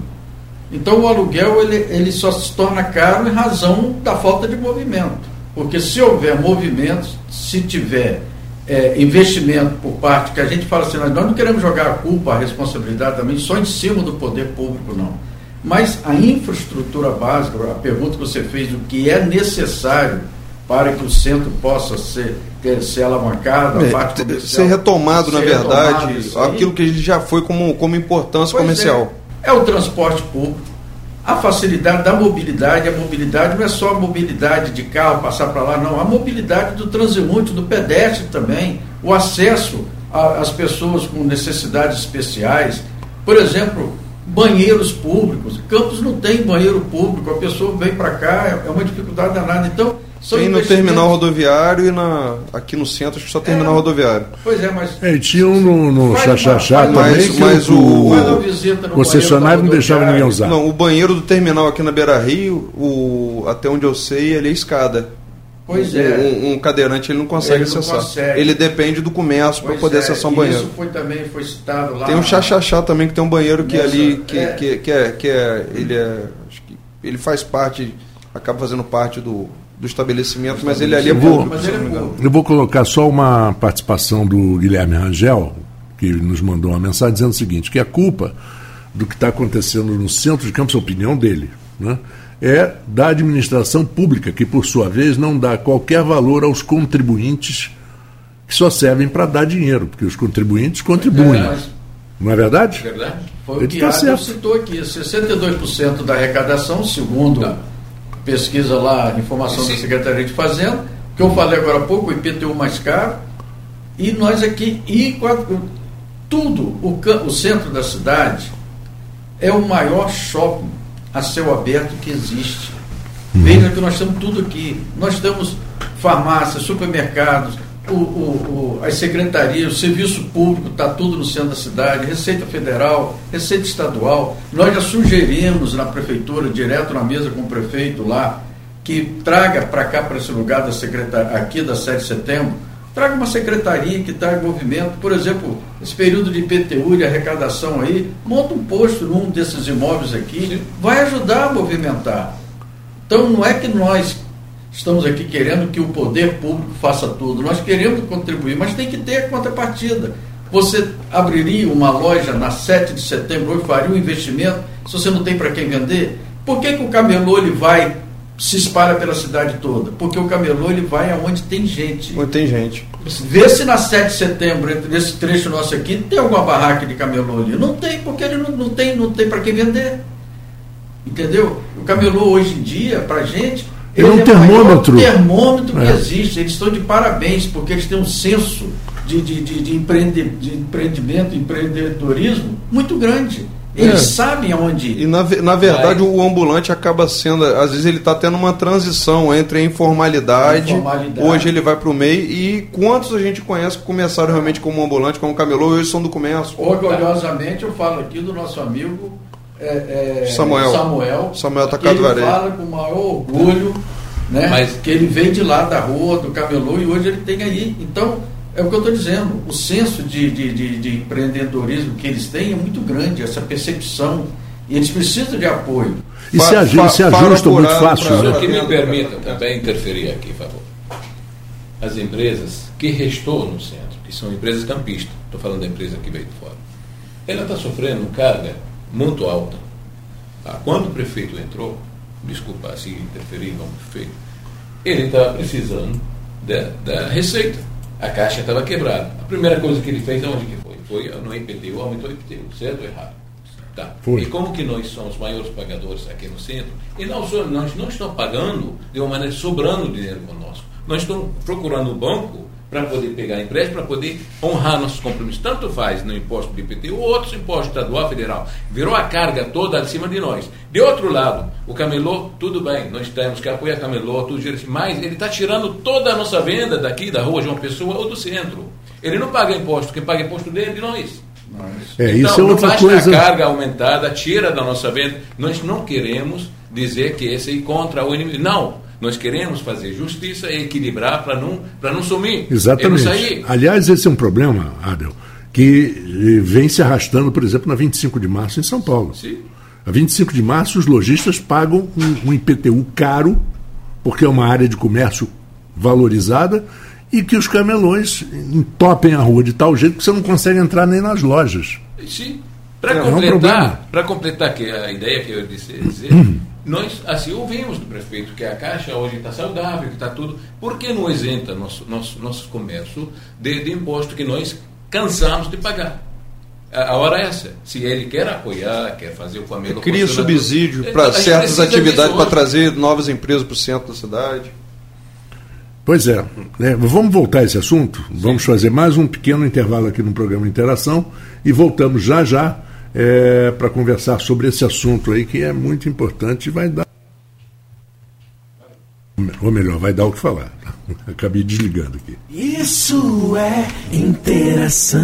Então o aluguel ele, ele só se torna caro em razão da falta de movimento. Porque se houver movimento, se tiver é, investimento por parte, que a gente fala assim, nós não queremos jogar a culpa, a responsabilidade também só em cima do poder público, não. Mas a infraestrutura básica, a pergunta que você fez, o que é necessário para que o centro possa ser, ter, ser alavancado, a parte comercial, ser retomado, ser na verdade, aquilo que ele já foi como, como importância pois comercial. É, é o transporte público, a facilidade da mobilidade, a mobilidade não é só a mobilidade de carro, passar para lá, não, a mobilidade do transeunte, do pedestre também, o acesso às pessoas com necessidades especiais. Por exemplo, banheiros públicos. Campos não tem banheiro público, a pessoa vem para cá, é uma dificuldade danada. Então, tem no terminal rodoviário e na, aqui no centro, acho que só terminal é, rodoviário. Pois é, mas. É, tinha um no, no Xaxaxá também, mas, que mas o, o concessionário não deixava ninguém usar. Não, o banheiro do terminal aqui na Beira Rio, o, até onde eu sei, ele é escada. Pois é. Um, um, cadeirante ele não consegue ele não acessar. Consegue. Ele depende do comércio para poder é. acessar um banheiro. Isso foi também foi citado lá. Tem um chachachá também que tem um banheiro que Nessa, ali que, é. Que, que, é, que é ele é acho que ele faz parte acaba fazendo parte do, do estabelecimento, mas ele ali é vou, é Eu vou colocar só uma participação do Guilherme Rangel, que nos mandou uma mensagem dizendo o seguinte, que a culpa do que está acontecendo no centro de Campos, a opinião dele, né? É da administração pública, que por sua vez não dá qualquer valor aos contribuintes que só servem para dar dinheiro, porque os contribuintes contribuem. É não é verdade? verdade. Foi Ele o que tá certo. citou aqui, 62% da arrecadação, segundo tá. pesquisa lá, informação Sim. da Secretaria de Fazenda, que eu falei agora há pouco, o IPTU mais caro, e nós aqui, e tudo, o, o centro da cidade é o maior shopping a céu aberto que existe. Uhum. Veja que nós temos tudo aqui. Nós temos farmácias, supermercados, o, o, o, as secretarias, o serviço público, está tudo no centro da cidade, Receita Federal, Receita Estadual. Nós já sugerimos na prefeitura, direto na mesa com o prefeito lá, que traga para cá, para esse lugar da secretaria, aqui da 7 de setembro, Traga uma secretaria que traga movimento. Por exemplo, esse período de IPTU de arrecadação aí, monta um posto num desses imóveis aqui, Sim. vai ajudar a movimentar. Então não é que nós estamos aqui querendo que o poder público faça tudo, nós queremos contribuir, mas tem que ter a contrapartida. Você abriria uma loja na 7 de setembro e faria um investimento se você não tem para quem vender? Por que, que o camelô ele vai se espalha pela cidade toda? Porque o camelô ele vai aonde tem gente. Onde tem gente. Vê se na 7 de setembro, entre esse trecho nosso aqui, tem alguma barraca de camelô ali. Não tem, porque ele não, não tem, não tem para quem vender. Entendeu? O camelô hoje em dia, para gente, é um termômetro. É termômetro é. que existe. Eles estão de parabéns, porque eles têm um senso de, de, de, de, empreende, de empreendimento, empreendedorismo muito grande. Eles é. sabem aonde. E na, na verdade vai. o ambulante acaba sendo, às vezes ele está tendo uma transição entre a informalidade, informalidade. hoje ele vai para o meio, e quantos a gente conhece que começaram realmente como ambulante, como camelô, hoje são do comércio. Orgulhosamente eu falo aqui do nosso amigo é, é, Samuel. Samuel. Samuel Tacado Ele fala com o maior orgulho, né? Mas, que ele veio de lá da rua, do camelô, e hoje ele tem aí. Então, É o que eu estou dizendo. O senso de, de, de, de, empreendedorismo que eles têm é muito grande, essa percepção. E eles precisam de apoio. E se, agi, se ajustam muito fácil. Né? que me permita também interferir aqui, por favor. As empresas que restou no centro, que são empresas campistas, estou falando da empresa que veio de fora, ela está sofrendo carga muito alta. Ah, quando o prefeito entrou, desculpa se interferir no prefeito, ele estava precisando da, da receita. A caixa estava quebrada. A primeira coisa que ele fez, aonde que foi? Foi no IPTU, aumentou o IPTU, certo ou errado? Tá. E como que nós somos os maiores pagadores aqui no centro, e nós, nós não estamos pagando de uma maneira sobrando dinheiro conosco. Nós estamos procurando o banco para poder pegar empréstimo, para poder honrar nossos compromissos. Tanto faz no imposto do IPT ou outros impostos estadual, federal. Virou a carga toda acima de nós. De outro lado, o camelô, tudo bem, nós temos que apoiar camelô, tudo mas ele está tirando toda a nossa venda daqui da rua de uma pessoa ou do centro. Ele não paga imposto, quem paga imposto dele é de nós. É, então, isso é outra não coisa. a carga aumentada, tira da nossa venda. Nós não queremos dizer que esse é contra o inimigo. Não. Nós queremos fazer justiça e equilibrar para não, não sumir. Exatamente. Não Aliás, esse é um problema, Adel, que vem se arrastando, por exemplo, na 25 de março em São Paulo. Sim. A 25 de março, os lojistas pagam um, um IPTU caro, porque é uma área de comércio valorizada, e que os camelões entopem a rua de tal jeito que você não consegue entrar nem nas lojas. Sim. Para é, completar, é um completar que a ideia que eu disse [CLEARS THROAT] dizer. Nós, assim, ouvimos do prefeito que a Caixa hoje está saudável, que está tudo. Por que não isenta nosso, nosso, nosso comércio de, de imposto que nós cansamos de pagar? A, hora é essa. Se ele quer apoiar, quer fazer o Camelo. Cria subsídio para certas atividades, para trazer novas empresas para o centro da cidade. Pois é. Né? Vamos voltar a esse assunto? Sim. Vamos fazer mais um pequeno intervalo aqui no programa Interação e voltamos já já é, para conversar sobre esse assunto aí que é muito importante e vai dar. Ou melhor, vai dar o que falar. [LAUGHS] Acabei desligando aqui. Isso é interação.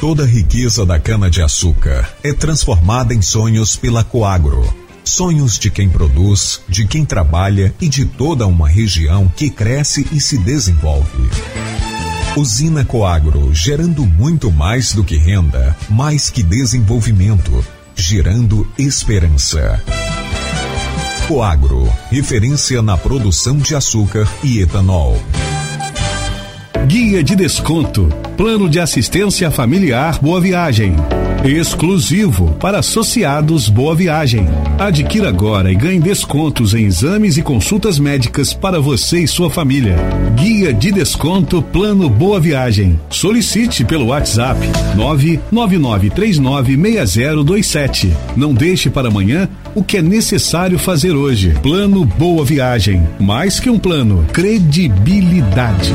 Toda a riqueza da cana-de-açúcar é transformada em sonhos pela Coagro. Sonhos de quem produz, de quem trabalha e de toda uma região que cresce e se desenvolve. Usina Coagro, gerando muito mais do que renda, mais que desenvolvimento, gerando esperança. Coagro, referência na produção de açúcar e etanol. Guia de desconto. Plano de assistência familiar Boa Viagem. Exclusivo para associados Boa Viagem. Adquira agora e ganhe descontos em exames e consultas médicas para você e sua família. Guia de desconto Plano Boa Viagem. Solicite pelo WhatsApp 999396027. Não deixe para amanhã o que é necessário fazer hoje. Plano Boa Viagem. Mais que um plano, credibilidade.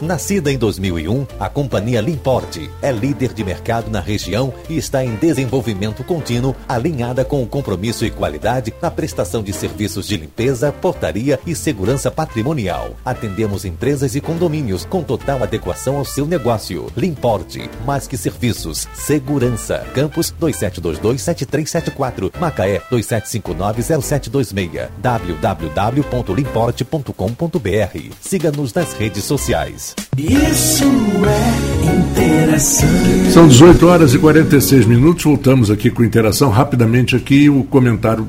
Nascida em 2001, a companhia Limporte é líder de mercado na região e está em desenvolvimento contínuo, alinhada com o compromisso e qualidade na prestação de serviços de limpeza, portaria e segurança patrimonial. Atendemos empresas e condomínios com total adequação ao seu negócio. Limporte, mais que serviços, segurança. Campus 27227374, Macaé 27590726, www.limporte.com.br. Siga-nos nas redes sociais. Isso é interação. São 18 horas e 46 minutos. Voltamos aqui com interação. Rapidamente aqui o comentário,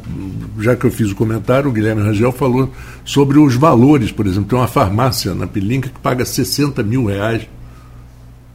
já que eu fiz o comentário, o Guilherme Rangel falou sobre os valores, por exemplo, tem uma farmácia na Pilinca que paga 60 mil reais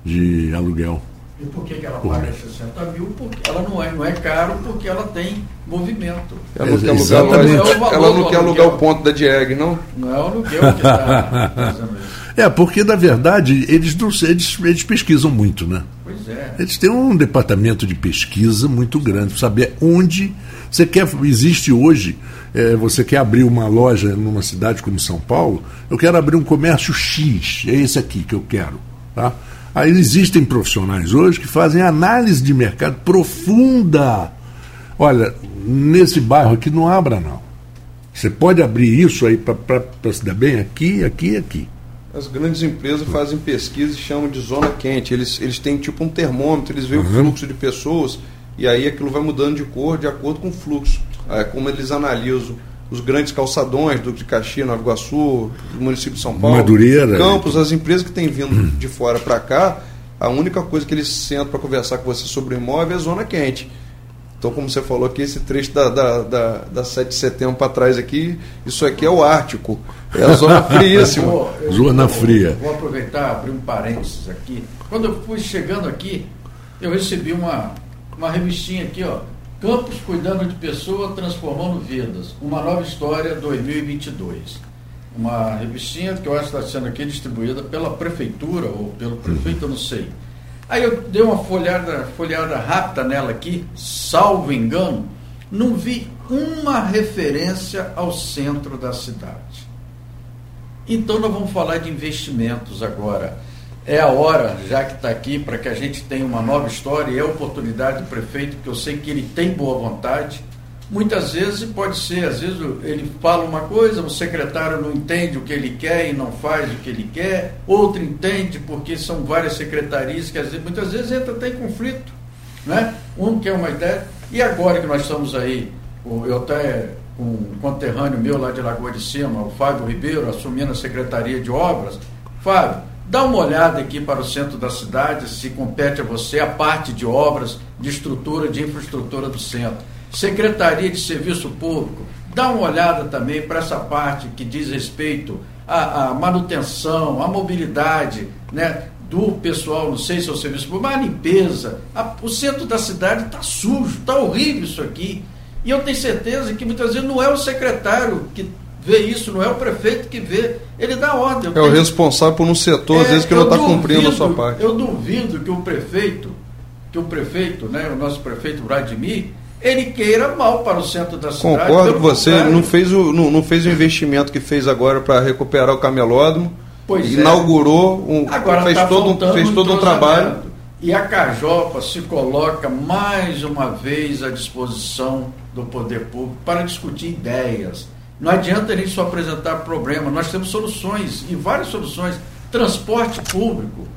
de aluguel. E por que, que ela por paga mês. 60 mil? Porque ela não é, não é caro porque ela tem movimento. Ela não quer alugar, ela, ela não quer alugar o ponto da Dieg, não? Não é o aluguel que está fazendo isso. É, porque na verdade eles, não, eles, eles pesquisam muito, né? Pois é. Eles têm um departamento de pesquisa muito grande para saber onde você quer. Existe hoje, é, você quer abrir uma loja numa cidade como São Paulo, eu quero abrir um comércio X, é esse aqui que eu quero. Tá? Aí existem profissionais hoje que fazem análise de mercado profunda. Olha, nesse bairro aqui não abra não. Você pode abrir isso aí para se dar bem aqui, aqui e aqui. As grandes empresas fazem pesquisa e chamam de zona quente. Eles, eles têm tipo um termômetro, eles veem uhum. o fluxo de pessoas e aí aquilo vai mudando de cor de acordo com o fluxo. É como eles analisam os grandes calçadões do de Caxias, Nova Iguaçu, do município de São Paulo, Madureira, Campos, as empresas que têm vindo de fora para cá, a única coisa que eles sentam para conversar com você sobre o imóvel é a zona quente. Então, como você falou aqui, esse trecho da, da, da, da 7 de setembro para trás aqui, isso aqui é o Ártico. É a zona [LAUGHS] friíssima. zona fria. Vou aproveitar, abrir um parênteses aqui. Quando eu fui chegando aqui, eu recebi uma, uma revistinha aqui, ó. Campos cuidando de pessoa, transformando vidas. Uma nova história 2022. Uma revistinha que eu acho que está sendo aqui distribuída pela prefeitura ou pelo prefeito, eu não sei. Aí eu dei uma folhada, folhada rápida nela aqui, salvo engano, não vi uma referência ao centro da cidade. Então nós vamos falar de investimentos agora. É a hora, já que está aqui, para que a gente tenha uma nova história, e é oportunidade do prefeito, que eu sei que ele tem boa vontade, Muitas vezes pode ser, às vezes ele fala uma coisa, o secretário não entende o que ele quer e não faz o que ele quer, outro entende porque são várias secretarias que às vezes, muitas vezes entra até em conflito. Né? Um quer uma ideia, e agora que nós estamos aí, eu até um conterrâneo meu lá de Lagoa de Cima, o Fábio Ribeiro, assumindo a Secretaria de Obras, Fábio, dá uma olhada aqui para o centro da cidade, se compete a você a parte de obras, de estrutura, de infraestrutura do centro Secretaria de Serviço Público, dá uma olhada também para essa parte que diz respeito à, à manutenção, à mobilidade, né? do pessoal, não sei se é o serviço público, mas a limpeza. A, o centro da cidade está sujo, está horrível isso aqui. E eu tenho certeza que muitas vezes não é o secretário que vê isso, não é o prefeito que vê, ele dá ordem. é o responsável por um setor, é, às vezes, que não está cumprindo a sua parte. Eu duvido que o prefeito, que o prefeito, né, o nosso prefeito Vladimir, ele queira mal para o centro da cidade. Concordo com você, não fez, o, não, não fez o investimento que fez agora para recuperar o camelódromo. Pois é. inaugurou, um, agora fez, tá todo, um, fez todo um trabalho. E a Cajopa se coloca mais uma vez à disposição do poder público para discutir ideias. Não adianta a gente só apresentar problema, nós temos soluções, e várias soluções. Transporte público,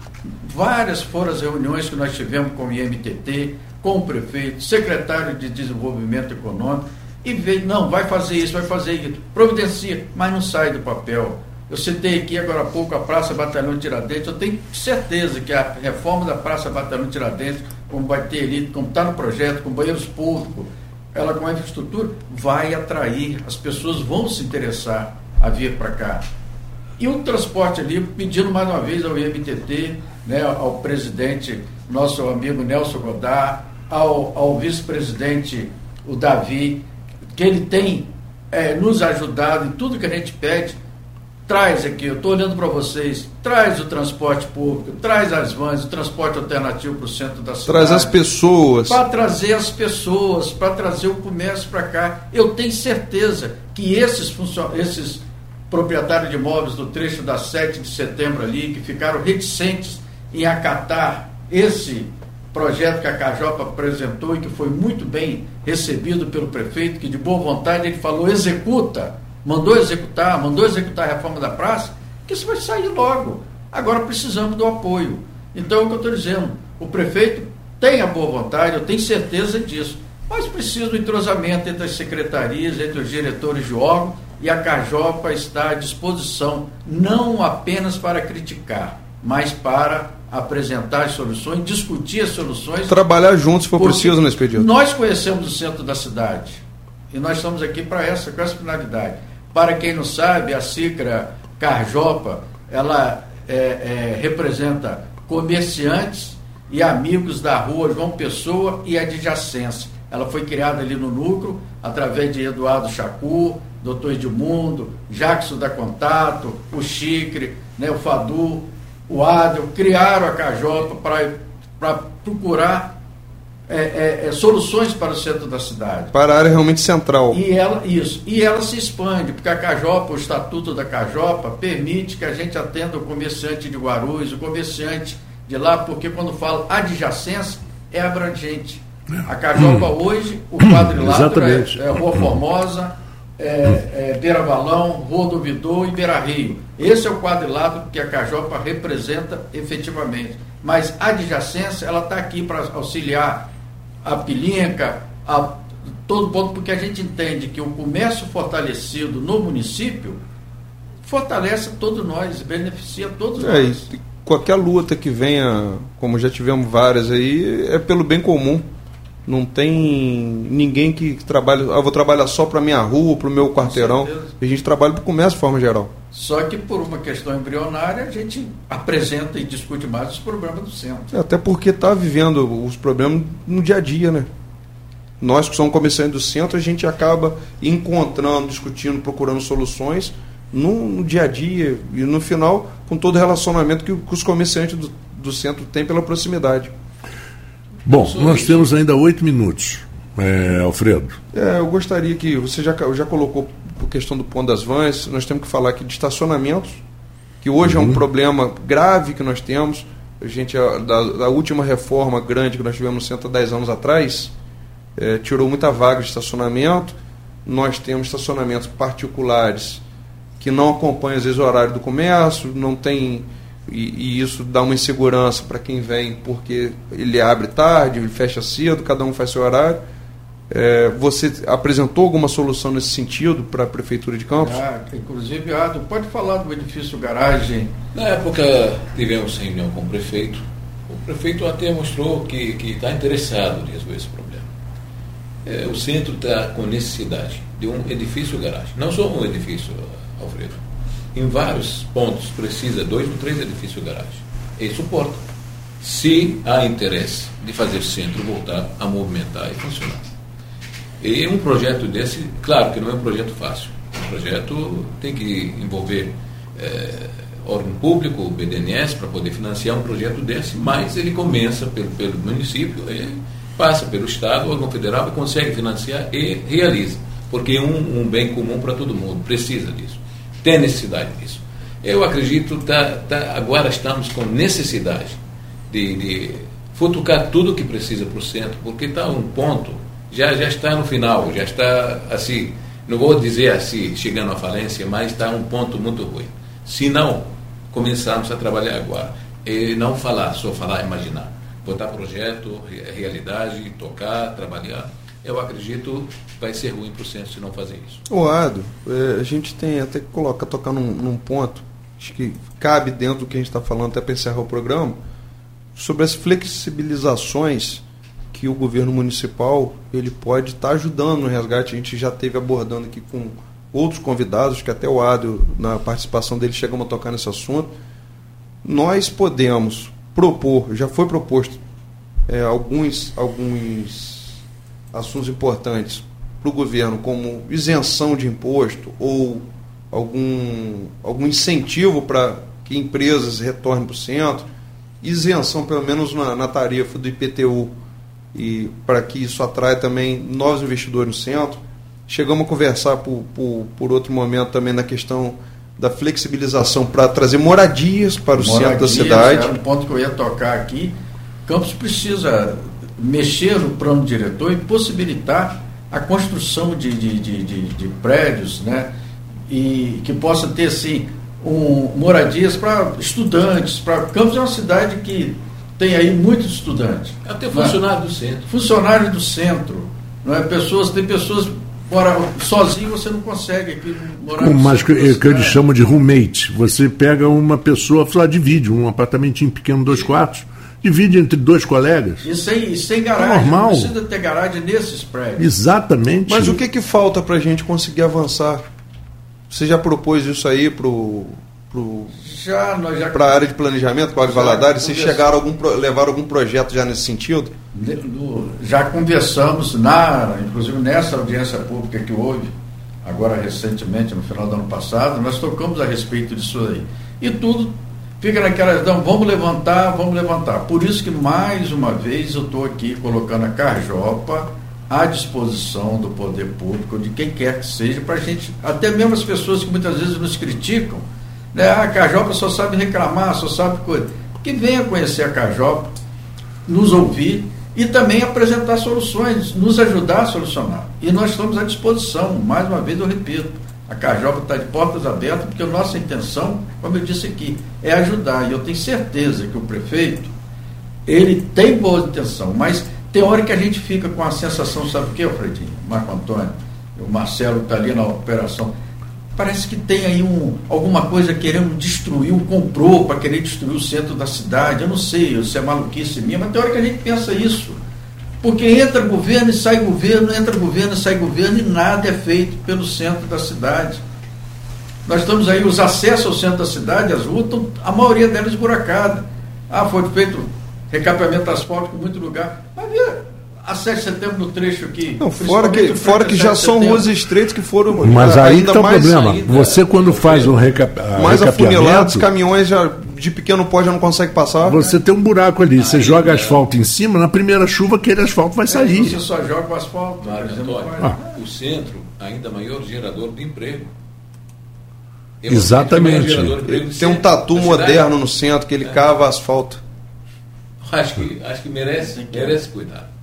várias foram as reuniões que nós tivemos com o IMTT, com o prefeito, secretário de Desenvolvimento Econômico, e vê, não, vai fazer isso, vai fazer isso, providencia, mas não sai do papel. Eu citei aqui agora há pouco a Praça Batalhão Tiradentes, eu tenho certeza que a reforma da Praça Batalhão Tiradentes, como vai ter ali, como está no projeto, com banheiros públicos, ela com a infraestrutura, vai atrair, as pessoas vão se interessar a vir para cá. E o transporte ali, pedindo mais uma vez ao IMTT, né, ao presidente, nosso amigo Nelson Godard, ao, ao vice-presidente, o Davi, que ele tem é, nos ajudado em tudo que a gente pede. Traz aqui, eu estou olhando para vocês, traz o transporte público, traz as vans, o transporte alternativo para o centro da cidade. Traz as pessoas. Para trazer as pessoas, para trazer o comércio para cá. Eu tenho certeza que esses, esses proprietários de imóveis do trecho da 7 de setembro ali, que ficaram reticentes em acatar esse projeto que a Cajopa apresentou e que foi muito bem recebido pelo prefeito, que de boa vontade ele falou, executa, mandou executar, mandou executar a reforma da praça, que isso vai sair logo. Agora precisamos do apoio. Então é o que eu estou dizendo, o prefeito tem a boa vontade, eu tenho certeza disso, mas precisa do entrosamento entre as secretarias, entre os diretores de órgão, e a Cajopa está à disposição, não apenas para criticar, mas para apresentar as soluções, discutir as soluções. Trabalhar juntos se for preciso nesse período. Nós conhecemos o centro da cidade e nós estamos aqui para essa, com essa finalidade. Para quem não sabe, a Cicra Carjopa, ela é, é, representa comerciantes e amigos da rua João Pessoa e adjacência. Ela foi criada ali no núcleo, através de Eduardo Chacur, doutor Edmundo, Jackson da Contato, o Chicre, né, o Fadu, o Adel, criaram a Cajopa para para procurar é, é, é, soluções para o centro da cidade. Para a área realmente central. E ela, isso. E ela se expande, porque a Cajopa, o estatuto da Cajopa, permite que a gente atenda o comerciante de Guarulhos, o comerciante de lá, porque quando fala adjacência, é abrangente. A Cajopa hum. hoje, o quadrilátero é, é Rua Formosa, é, é, Beira Balão, Rua do Vidor e Beira Rio. Esse é o quadrilátero que a Cajopa representa efetivamente. Mas a adjacência, ela está aqui para auxiliar a Pilinca, a todo ponto, porque a gente entende que o comércio fortalecido no município fortalece todos nós, beneficia todos é, nós. Qualquer luta que venha, como já tivemos várias aí, é pelo bem comum. Não tem ninguém que, que trabalhe, ah, vou trabalhar só para minha rua, para o meu quarteirão. A gente trabalha para o comércio de forma geral. Só que por uma questão embrionária a gente apresenta e discute mais os problemas do centro. É, até porque está vivendo os problemas no dia a dia, né? Nós que somos comerciantes do centro, a gente acaba encontrando, discutindo, procurando soluções no, no dia a dia e no final com todo o relacionamento que, que os comerciantes do, do centro têm pela proximidade. Bom, nós temos ainda oito minutos, é, Alfredo. É, eu gostaria que você já, já colocou a questão do ponto das vans, nós temos que falar aqui de estacionamentos, que hoje uhum. é um uhum. problema grave que nós temos. A gente, da, da, última reforma grande que nós tivemos no centro há 10 anos atrás, é, tirou muita vaga de estacionamento. Nós temos estacionamentos particulares que não acompanham, às vezes, o horário do comércio, não tem e, e, isso dá uma insegurança para quem vem, porque ele abre tarde, ele fecha cedo, cada um faz seu horário. É, você apresentou alguma solução nesse sentido para a Prefeitura de Campos? Ah, inclusive, Ado, pode falar do edifício garagem. Na época tivemos reunião com o prefeito. O prefeito até mostrou que está interessado em resolver esse problema. É, o centro está com necessidade de um edifício garagem. Não só um edifício, Alfredo em vários pontos precisa dois ou três edifícios garagem. E suporta. Se há interesse de fazer o centro voltar a movimentar e funcionar. E um projeto desse, claro que não é um projeto fácil. Um projeto tem que envolver é, órgão público, o BDNS, para poder financiar um projeto desse, mas ele começa pelo, pelo município, passa pelo Estado, o órgão federal e consegue financiar e realiza. Porque é um, um bem comum para todo mundo, precisa disso tem necessidade disso. Eu acredito tá, tá, agora estamos com necessidade de, de futucar tudo que precisa para o centro, porque está um ponto, já, já está no final, já está assim, não vou dizer assim, chegando à falência, mas está um ponto muito ruim. Se não começarmos a trabalhar agora, e não falar, só falar, imaginar, botar projeto, realidade, tocar, trabalhar, eu acredito vai ser ruim para o centro se não fazer isso. O Ado, é, a gente tem até que tocar num, num ponto, acho que cabe dentro do que a gente está falando até para encerrar o programa, sobre as flexibilizações que o governo municipal ele pode estar tá ajudando no resgate. A gente já teve abordando aqui com outros convidados, que até o Ado, na participação dele, chegamos a tocar nesse assunto. Nós podemos propor, já foi proposto é, alguns, alguns assuntos importantes para o governo, como isenção de imposto ou algum, algum incentivo para que empresas retornem para o centro, isenção pelo menos na, na tarifa do IPTU e para que isso atraia também novos investidores no centro. Chegamos a conversar por, por, por outro momento também na questão da flexibilização para trazer moradias para o moradias, centro da cidade. É um ponto que eu ia tocar aqui. Campos precisa mexer no plano diretor e possibilitar a construção de, de, de, de, de prédios, né? E que possa ter, assim, um, moradias para estudantes, para Campos é uma cidade que tem aí muitos estudantes. Até né? funcionário do centro. Funcionário do centro. Não é? pessoas, tem pessoas mora sozinho você não consegue aqui morar Mas que, que eles chamam de roommate. Você pega uma pessoa, só divide um apartamentinho pequeno, dois quartos, divide entre dois colegas. E sem, e sem garagem. É normal. Não precisa ter garagem nesses prédios. Exatamente. Mas o que, que falta para a gente conseguir avançar? Você já propôs isso aí para pro, já, nós já para a área de planejamento com a Valadares? Vocês chegaram algum levaram algum projeto já nesse sentido? Já conversamos na, inclusive nessa audiência pública que houve agora recentemente no final do ano passado, nós tocamos a respeito disso aí. E tudo fica naquela, não, vamos levantar, vamos levantar. Por isso que, mais uma vez, eu estou aqui colocando a Carjopa à disposição do poder público, de quem quer que seja, para a gente, até mesmo as pessoas que muitas vezes nos criticam, né? Ah, a Cajopa só sabe reclamar, só sabe coisa. Que venha conhecer a Cajopa, nos ouvir e também apresentar soluções, nos ajudar a solucionar. E nós estamos à disposição, mais uma vez eu repito, a Cajopa está de portas abertas, porque a nossa intenção, como eu disse aqui, é ajudar. E eu tenho certeza que o prefeito, ele tem boa intenção, mas tem hora que a gente fica com a sensação, sabe o que, Alfredinho? Marco Antônio, o Marcelo está ali na operação parece que tem aí um, alguma coisa querendo destruir, um comprou para querer destruir o centro da cidade. Eu não sei se é maluquice minha, mas tem hora que a gente pensa isso. Porque entra governo e sai governo, entra governo e sai governo e nada é feito pelo centro da cidade. Nós estamos aí, os acessos ao centro da cidade, as ruas, a maioria delas esburacada. Ah, foi feito recapeamento asfáltico em muito lugar. Mas a 7 de setembro no trecho aqui. Não, fora que, fora que já são ruas estreitas que foram. Mas aí está o problema. Ainda, você, quando faz um reca, mais afunilados, caminhões já de pequeno pó já não consegue passar. Você tem um buraco ali, você joga asfalto em cima, na primeira chuva aquele asfalto vai sair. Você só joga o asfalto. ah. O centro, ainda maior gerador de emprego. Eu Exatamente. Tem um tatu moderno no centro que ele é. cava asfalto. Acho que, acho que merece, merece cuidado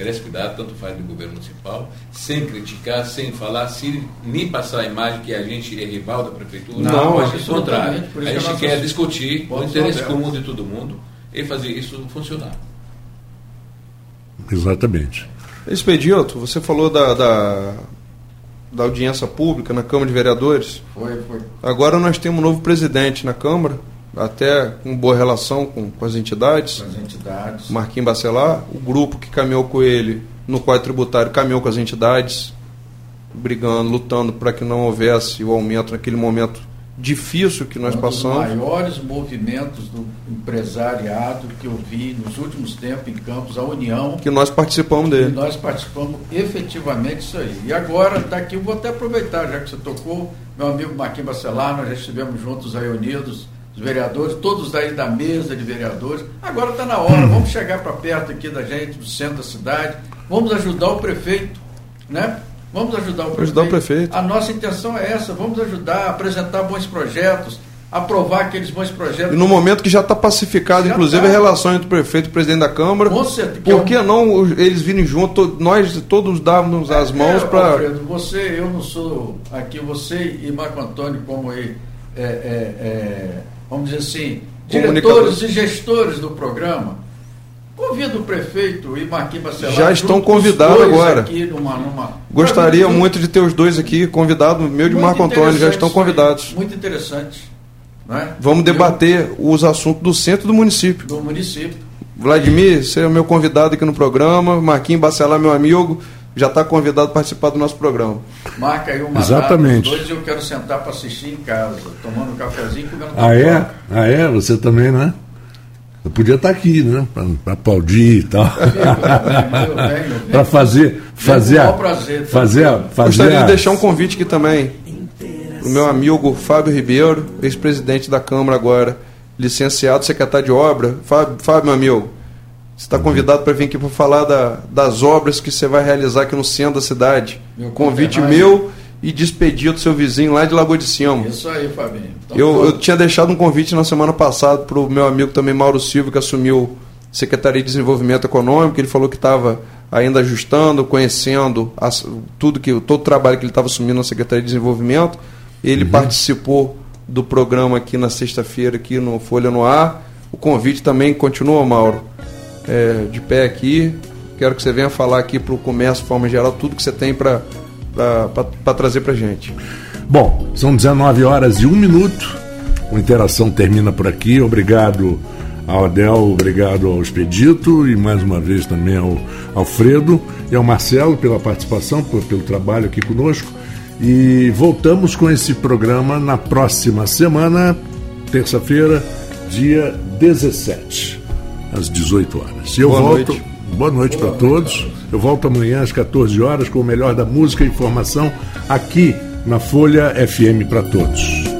merece cuidado, tanto faz do governo municipal, sem criticar, sem falar, sem nem passar a imagem que a gente é rival da prefeitura. Não, mas ao contrário. A gente quer discutir o interesse comum de todo mundo e fazer isso funcionar. Exatamente. Expedito, você falou da, da, da, audiência pública na Câmara de Vereadores. Foi, foi. Agora nós temos um novo presidente na Câmara até com boa relação com, com as entidades. Com as entidades. Marquinhos Bacelar, o grupo que caminhou com ele no quadro tributário caminhou com as entidades, brigando, lutando para que não houvesse o aumento naquele momento difícil que nós um passamos. Um dos maiores movimentos do empresariado que eu vi nos últimos tempos em Campos, a União. Que nós participamos dele. nós participamos efetivamente isso aí. E agora está aqui, eu vou até aproveitar, já que você tocou, meu amigo Marquinhos Bacelar, nós já estivemos juntos aí unidos os vereadores, todos daí da mesa de vereadores. Agora está na hora, vamos chegar para perto aqui da gente, do centro da cidade, vamos ajudar o prefeito, né? Vamos ajudar o prefeito. Ajudar o prefeito. A nossa intenção é essa, vamos ajudar, apresentar bons projetos, aprovar aqueles bons projetos. E no momento que já está pacificado, já inclusive, tá. a relação entre o prefeito e o presidente da Câmara. Com certeza. Por que não eles virem juntos, nós todos dávamos as mãos é, para. Você, eu não sou aqui, você e Marco Antônio, como é, é, é vamos dizer assim, diretores e gestores do programa, convido o prefeito e Marquinhos Bacelar. Já estão convidados agora. Numa, numa... Gostaria muito de ter os dois aqui, convidado meu de Marco Antônio, já estão convidados. Muito interessante. É? Vamos debater Eu... os assuntos do centro do município. Do município. Vladimir, você é o meu convidado aqui no programa, Marquinhos Bacelar, meu amigo já está convidado a participar do nosso programa. Marca aí uma Exatamente. data, dois eu quero sentar para assistir em casa, tomando um cafezinho comendo Ah, é? Ah, é? Você também, né? Eu podia estar tá aqui, né? Para aplaudir e tal. [LAUGHS] Para fazer. Fazer, a, prazer, fazer, a, fazer Gostaria a... de deixar um convite aqui também. Para o meu amigo Fábio Ribeiro, ex-presidente da Câmara agora, licenciado, secretário de obra. Fábio, Fábio meu amigo, você está convidado para vir aqui para falar da, das obras que você vai realizar aqui no centro da cidade. Meu Convite meu e despedir do seu vizinho lá de Lagoa de Cima. Isso aí, Fabinho. Então, eu, eu, tinha deixado um convite na semana passada para o meu amigo também Mauro Silva, que assumiu Secretaria de Desenvolvimento Econômico. Ele falou que estava ainda ajustando, conhecendo as, tudo que todo o trabalho que ele estava assumindo na Secretaria de Desenvolvimento. Ele uhum. participou do programa aqui na sexta-feira aqui no Folha no Ar. O convite também continua, Mauro é, de pé aqui. Quero que você venha falar aqui para o comércio, de forma geral, tudo que você tem para trazer para gente. Bom, são 19 horas e um minuto. A interação termina por aqui. Obrigado ao Adel, obrigado ao Expedito e mais uma vez também ao Alfredo e ao Marcelo pela participação, por, pelo trabalho aqui conosco. E voltamos com esse programa na próxima semana, terça-feira, dia 17 às 18 horas. E eu boa volto. Noite. Boa noite para todos. Eu volto amanhã às 14 horas com o melhor da música e informação aqui na Folha FM para todos.